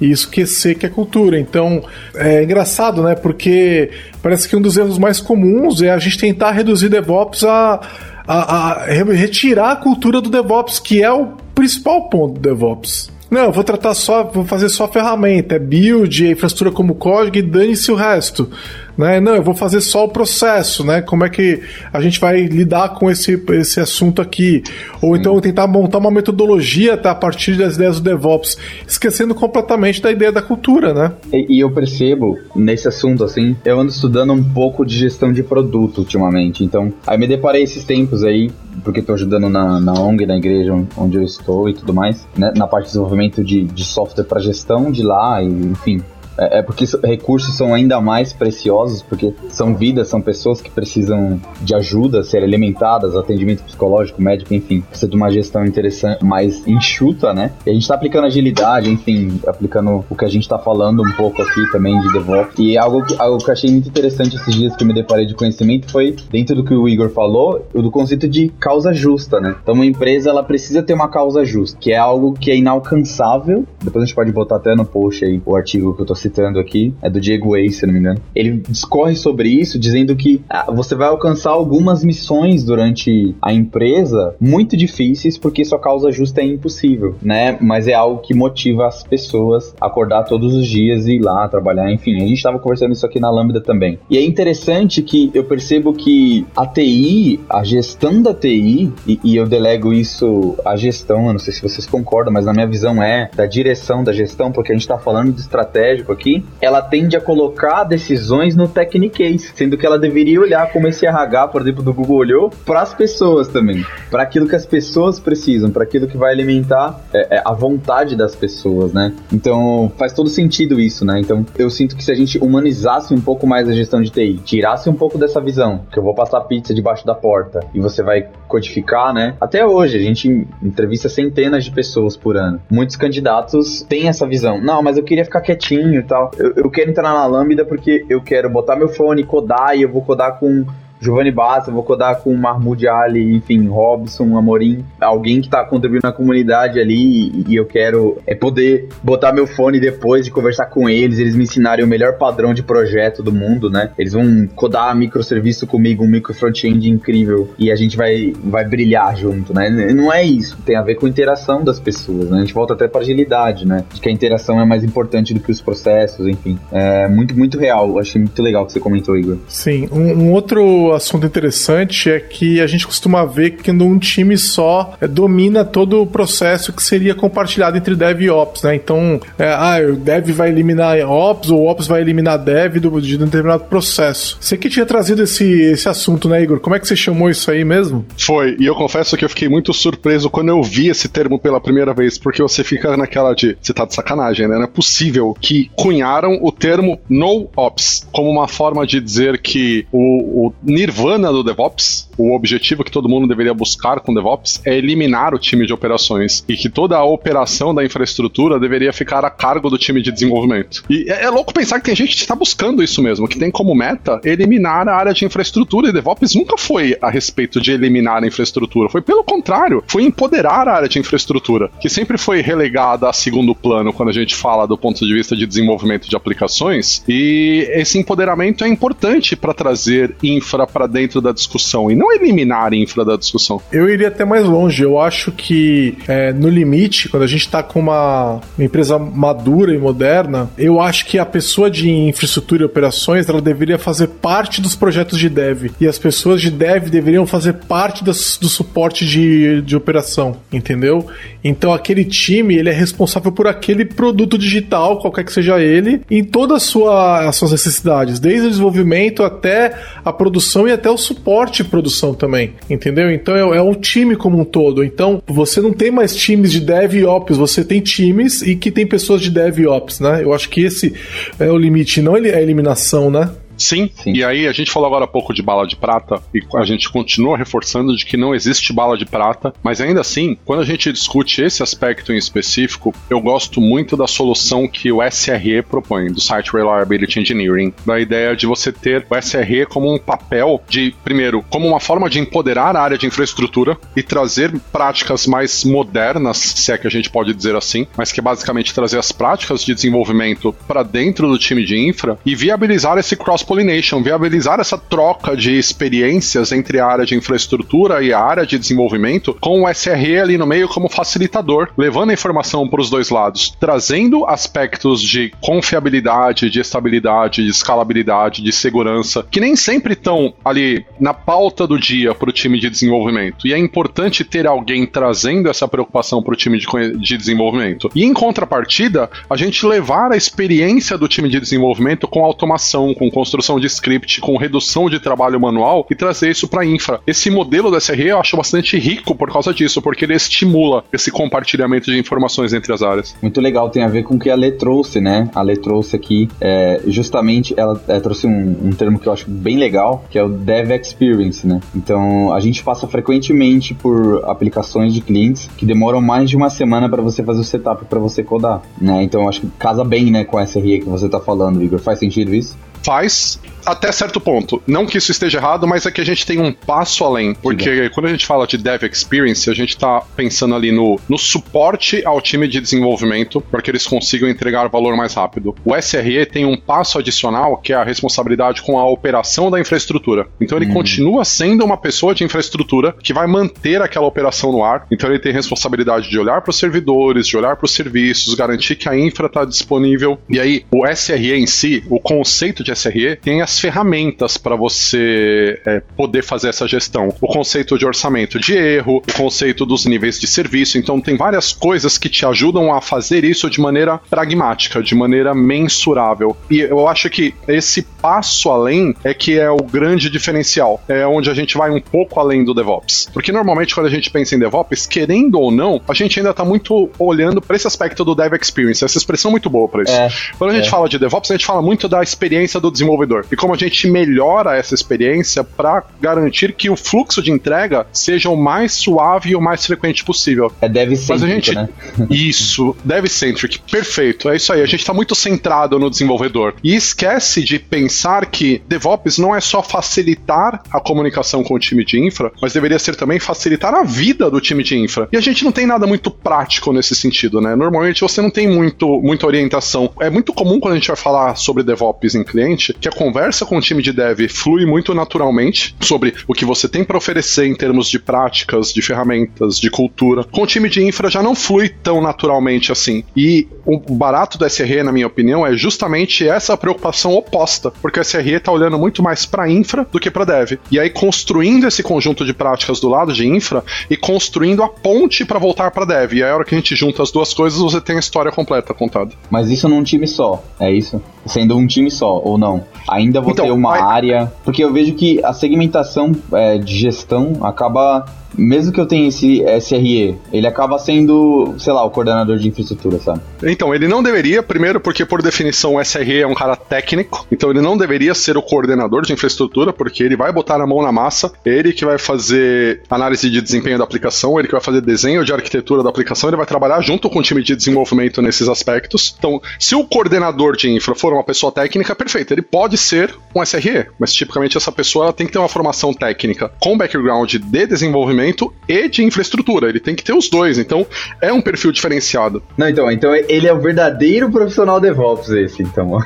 E esquecer que é cultura. Então, é engraçado, né? Porque parece que um dos erros mais comuns é a gente tentar reduzir DevOps a, a, a retirar a cultura do DevOps, que é o principal ponto do DevOps. Não, eu vou tratar só, vou fazer só ferramenta, é build, é infraestrutura como código e dane-se o resto né? Não, eu vou fazer só o processo, né? Como é que a gente vai lidar com esse, esse assunto aqui? Ou Sim. então tentar montar uma metodologia tá, a partir das ideias do DevOps, esquecendo completamente da ideia da cultura, né? E, e eu percebo nesse assunto, assim, eu ando estudando um pouco de gestão de produto ultimamente. Então, aí me deparei esses tempos aí porque estou ajudando na, na ONG, na igreja onde eu estou e tudo mais, né, na parte de desenvolvimento de, de software para gestão de lá, e, enfim, é, é porque recursos são ainda mais preciosos, porque são vidas, são pessoas que precisam de ajuda, ser alimentadas, atendimento psicológico, médico, enfim. Precisa de uma gestão interessante, mais enxuta, né? E a gente está aplicando agilidade, enfim, aplicando o que a gente está falando um pouco aqui também de DevOps. E algo que, algo que eu achei muito interessante esses dias que eu me deparei de conhecimento foi, dentro do que o Igor falou, do conceito de causa justa, né? Então uma empresa, ela precisa ter uma causa justa, que é algo que é inalcançável. Depois a gente pode botar até no post aí o artigo que eu tô citando citando aqui, é do Diego Way, se não me engano. Ele discorre sobre isso, dizendo que ah, você vai alcançar algumas missões durante a empresa muito difíceis, porque sua causa justa é impossível, né? Mas é algo que motiva as pessoas a acordar todos os dias e ir lá trabalhar. Enfim, a gente estava conversando isso aqui na Lambda também. E é interessante que eu percebo que a TI, a gestão da TI, e, e eu delego isso à gestão, eu não sei se vocês concordam, mas na minha visão é da direção da gestão, porque a gente está falando de estratégico aqui, ela tende a colocar decisões no Technicase, sendo que ela deveria olhar como esse RH, por exemplo, do Google olhou, para as pessoas também, para aquilo que as pessoas precisam, para aquilo que vai alimentar é, é, a vontade das pessoas, né? Então faz todo sentido isso, né? Então eu sinto que se a gente humanizasse um pouco mais a gestão de TI, tirasse um pouco dessa visão, que eu vou passar pizza debaixo da porta e você vai codificar, né? Até hoje a gente entrevista centenas de pessoas por ano. Muitos candidatos têm essa visão. Não, mas eu queria ficar quietinho tal. Eu, eu quero entrar na Lambda porque eu quero botar meu fone, codar e eu vou codar com Giovanni Bassa, vou codar com Mahmoud Ali, enfim, Robson, Amorim, alguém que está contribuindo na comunidade ali e, eu quero é poder botar meu fone depois de conversar com eles, eles me ensinarem o melhor padrão de projeto do mundo, né? Eles vão codar microserviço comigo, um micro front-end incrível e a gente vai, vai brilhar junto, né? Não é isso, tem a ver com a interação das pessoas, né? A gente volta até para agilidade, né? De que a interação é mais importante do que os processos, enfim. É muito, muito real. Achei muito legal que você comentou, Igor. Sim, um, um outro assunto interessante é que a gente costuma ver que um time só é, domina todo o processo que seria compartilhado entre dev e ops, né? Então, é, ah, o dev vai eliminar ops ou ops vai eliminar dev do, de um determinado processo. Você que tinha trazido esse, esse assunto, né, Igor? Como é que você chamou isso aí mesmo? Foi, e eu confesso que eu fiquei muito surpreso quando eu vi esse termo pela primeira vez, porque você fica naquela de, você tá de sacanagem, né? Não é possível que cunharam o termo no ops como uma forma de dizer que o, o nirvana do DevOps, o objetivo que todo mundo deveria buscar com DevOps é eliminar o time de operações e que toda a operação da infraestrutura deveria ficar a cargo do time de desenvolvimento. E é, é louco pensar que tem gente que está buscando isso mesmo, que tem como meta eliminar a área de infraestrutura e DevOps nunca foi a respeito de eliminar a infraestrutura, foi pelo contrário, foi empoderar a área de infraestrutura, que sempre foi relegada a segundo plano quando a gente fala do ponto de vista de desenvolvimento de aplicações, e esse empoderamento é importante para trazer infra para dentro da discussão e não eliminar infra da discussão. Eu iria até mais longe. Eu acho que é, no limite, quando a gente está com uma, uma, empresa madura e moderna, eu acho que a pessoa de infraestrutura e operações ela deveria fazer parte dos projetos de dev e as pessoas de dev deveriam fazer parte das, do suporte de, de operação, entendeu? Então aquele time ele é responsável por aquele produto digital, qualquer que seja ele, em todas sua, as suas necessidades, desde o desenvolvimento até a produção e até o suporte de produção também, entendeu? Então é, é um time como um todo. Então você não tem mais times de dev e ops, você tem times e que tem pessoas de dev e ops, né? Eu acho que esse é o limite, não a eliminação, né? Sim, Sim, e aí a gente falou agora há pouco de bala de prata e a gente continua reforçando de que não existe bala de prata, mas ainda assim, quando a gente discute esse aspecto em específico, eu gosto muito da solução que o SRE propõe, do Site Reliability Engineering, da ideia de você ter o SRE como um papel de, primeiro, como uma forma de empoderar a área de infraestrutura e trazer práticas mais modernas, se é que a gente pode dizer assim, mas que é basicamente trazer as práticas de desenvolvimento para dentro do time de infra e viabilizar esse cross cross-pollination, viabilizar essa troca de experiências entre a área de infraestrutura e a área de desenvolvimento, com o SRE ali no meio como facilitador, levando a informação para os dois lados, trazendo aspectos de confiabilidade, de estabilidade, de escalabilidade, de segurança, que nem sempre estão ali na pauta do dia para o time de desenvolvimento. E é importante ter alguém trazendo essa preocupação para o time de, de desenvolvimento. E em contrapartida, a gente levar a experiência do time de desenvolvimento com automação, com construção construção de script com redução de trabalho manual e trazer isso para infra. Esse modelo da SRE eu acho bastante rico por causa disso, porque ele estimula esse compartilhamento de informações entre as áreas. Muito legal, tem a ver com o que a Lê trouxe, né? A Lê trouxe aqui, é, justamente, ela é, trouxe um, um, termo que eu acho bem legal, que é o Dev Experience, né? Então, a gente passa frequentemente por aplicações de clientes que demoram mais de uma semana para você fazer o setup para você codar, né? Então, acho que casa bem, né, com a SRE que você está falando, Igor. Faz sentido isso? Faz até certo ponto. Não que isso esteja errado, mas é que a gente tem um passo além. Porque quando a gente fala de Dev Experience, a gente está pensando ali no, no suporte ao time de desenvolvimento para que eles consigam entregar valor mais rápido. O SRE tem um passo adicional que é a responsabilidade com a operação da infraestrutura. Então ele hum. continua sendo uma pessoa de infraestrutura que vai manter aquela operação no ar. Então ele tem responsabilidade de olhar para os servidores, de olhar para os serviços, garantir que a infra está disponível. E aí, o SRE em si, o conceito de SRE, tem as ferramentas para você é, poder fazer essa gestão. O conceito de orçamento de erro, o conceito dos níveis de serviço. Então, tem várias coisas que te ajudam a fazer isso de maneira pragmática, de maneira mensurável. E eu acho que esse passo além é que é o grande diferencial. É onde a gente vai um pouco além do DevOps. Porque normalmente, quando a gente pensa em DevOps, querendo ou não, a gente ainda está muito olhando para esse aspecto do Dev Experience. Essa expressão é muito boa para isso. É, quando a gente é. fala de DevOps, a gente fala muito da experiência do desenvolvedor. E como a gente melhora essa experiência para garantir que o fluxo de entrega seja o mais suave e o mais frequente possível. É dev-centric, Mas a gente... né? isso, dev-centric, perfeito. É isso aí. A gente está muito centrado no desenvolvedor. E esquece de pensar que DevOps não é só facilitar a comunicação com o time de infra, mas deveria ser também facilitar a vida do time de infra. E a gente não tem nada muito prático nesse sentido, né? Normalmente você não tem muito, muita orientação. É muito comum quando a gente vai falar sobre DevOps em cliente que a conversa com o time de dev flui muito naturalmente sobre o que você tem para oferecer em termos de práticas, de ferramentas, de cultura. Com o time de infra já não flui tão naturalmente assim. E o barato do SRE, na minha opinião, é justamente essa preocupação oposta, porque o SRE está olhando muito mais para infra do que para dev. E aí construindo esse conjunto de práticas do lado de infra e construindo a ponte para voltar para dev. E aí, a hora que a gente junta as duas coisas, você tem a história completa contada. Mas isso num time só, é isso? Sendo um time só, ou não? Ainda vou então, ter uma área. Porque eu vejo que a segmentação é, de gestão acaba mesmo que eu tenha esse SRE, ele acaba sendo, sei lá, o coordenador de infraestrutura, sabe? Então, ele não deveria, primeiro porque por definição o SRE é um cara técnico, então ele não deveria ser o coordenador de infraestrutura, porque ele vai botar a mão na massa, ele que vai fazer análise de desempenho da aplicação, ele que vai fazer desenho de arquitetura da aplicação, ele vai trabalhar junto com o time de desenvolvimento nesses aspectos. Então, se o coordenador de infra for uma pessoa técnica, perfeito, ele pode ser um SRE, mas tipicamente essa pessoa tem que ter uma formação técnica com background de desenvolvimento desenvolvimento e de infraestrutura. Ele tem que ter os dois. Então, é um perfil diferenciado. Não, então, então ele é o verdadeiro profissional DevOps, esse, então.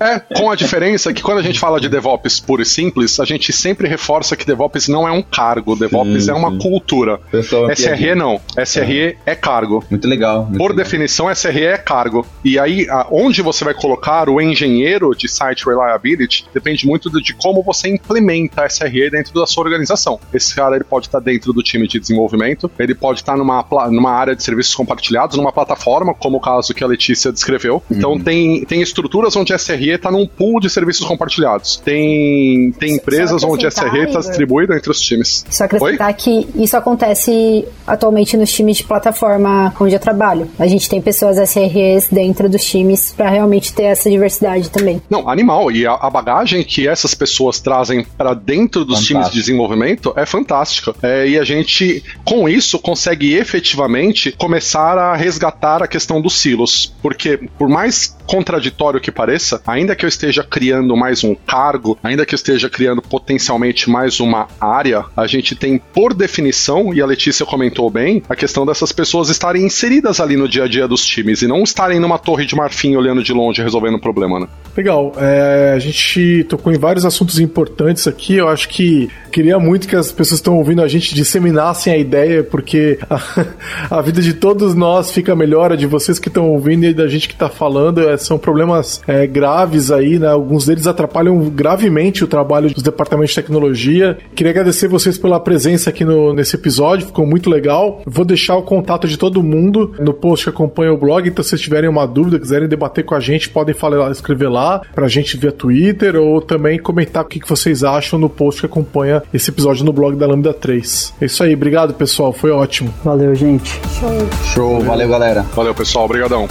é, com a diferença que quando a gente fala de DevOps puro e simples, a gente sempre reforça que DevOps não é um cargo, DevOps sim, é uma sim. cultura. Pessoal, SRE não. SRE é, é cargo. Muito legal. Muito Por legal. definição, SRE é cargo. E aí, onde você vai colocar o engenheiro de Site Reliability depende muito de como você implementa SRE dentro da sua organização. Esse cara ele pode estar dentro do time de desenvolvimento, ele pode estar numa, numa área de serviços compartilhados, numa plataforma, como o caso que a Letícia descreveu. Então, uhum. tem, tem estruturas onde a SRE está num pool de serviços compartilhados. Tem, tem empresas onde a SRE está distribuída entre os times. Só acrescentar Oi? que isso acontece atualmente nos times de plataforma onde eu trabalho. A gente tem pessoas SREs dentro dos times para realmente ter essa diversidade também. Não, animal. E a, a bagagem que essas pessoas trazem para dentro dos Fantástico. times de desenvolvimento é fantástica. É, e a gente, com isso, consegue efetivamente começar a resgatar a questão dos silos. Porque, por mais contraditório que pareça, ainda que eu esteja criando mais um cargo, ainda que eu esteja criando potencialmente mais uma área, a gente tem, por definição, e a Letícia comentou bem, a questão dessas pessoas estarem inseridas ali no dia a dia dos times e não estarem numa torre de marfim olhando de longe resolvendo o problema, né? Legal. É, a gente tocou em vários assuntos importantes aqui. Eu acho que queria muito que as pessoas que estão ouvindo a gente disseminassem a ideia, porque a, a vida de todos nós fica melhor, a de vocês que estão ouvindo e da gente que está falando. É, são problemas é, graves aí, né? Alguns deles atrapalham gravemente o trabalho dos departamentos de tecnologia. Queria agradecer vocês pela presença aqui no, nesse episódio, ficou muito legal. Vou deixar o contato de todo mundo no post que acompanha o blog, então se vocês tiverem uma dúvida, quiserem debater com a gente, podem falar, escrever lá pra gente via Twitter ou também comentar o que vocês acham no post que acompanha esse episódio no blog da Lambda 3. É isso aí, obrigado pessoal, foi ótimo. Valeu, gente. Show. Show, valeu galera. Valeu pessoal, obrigadão.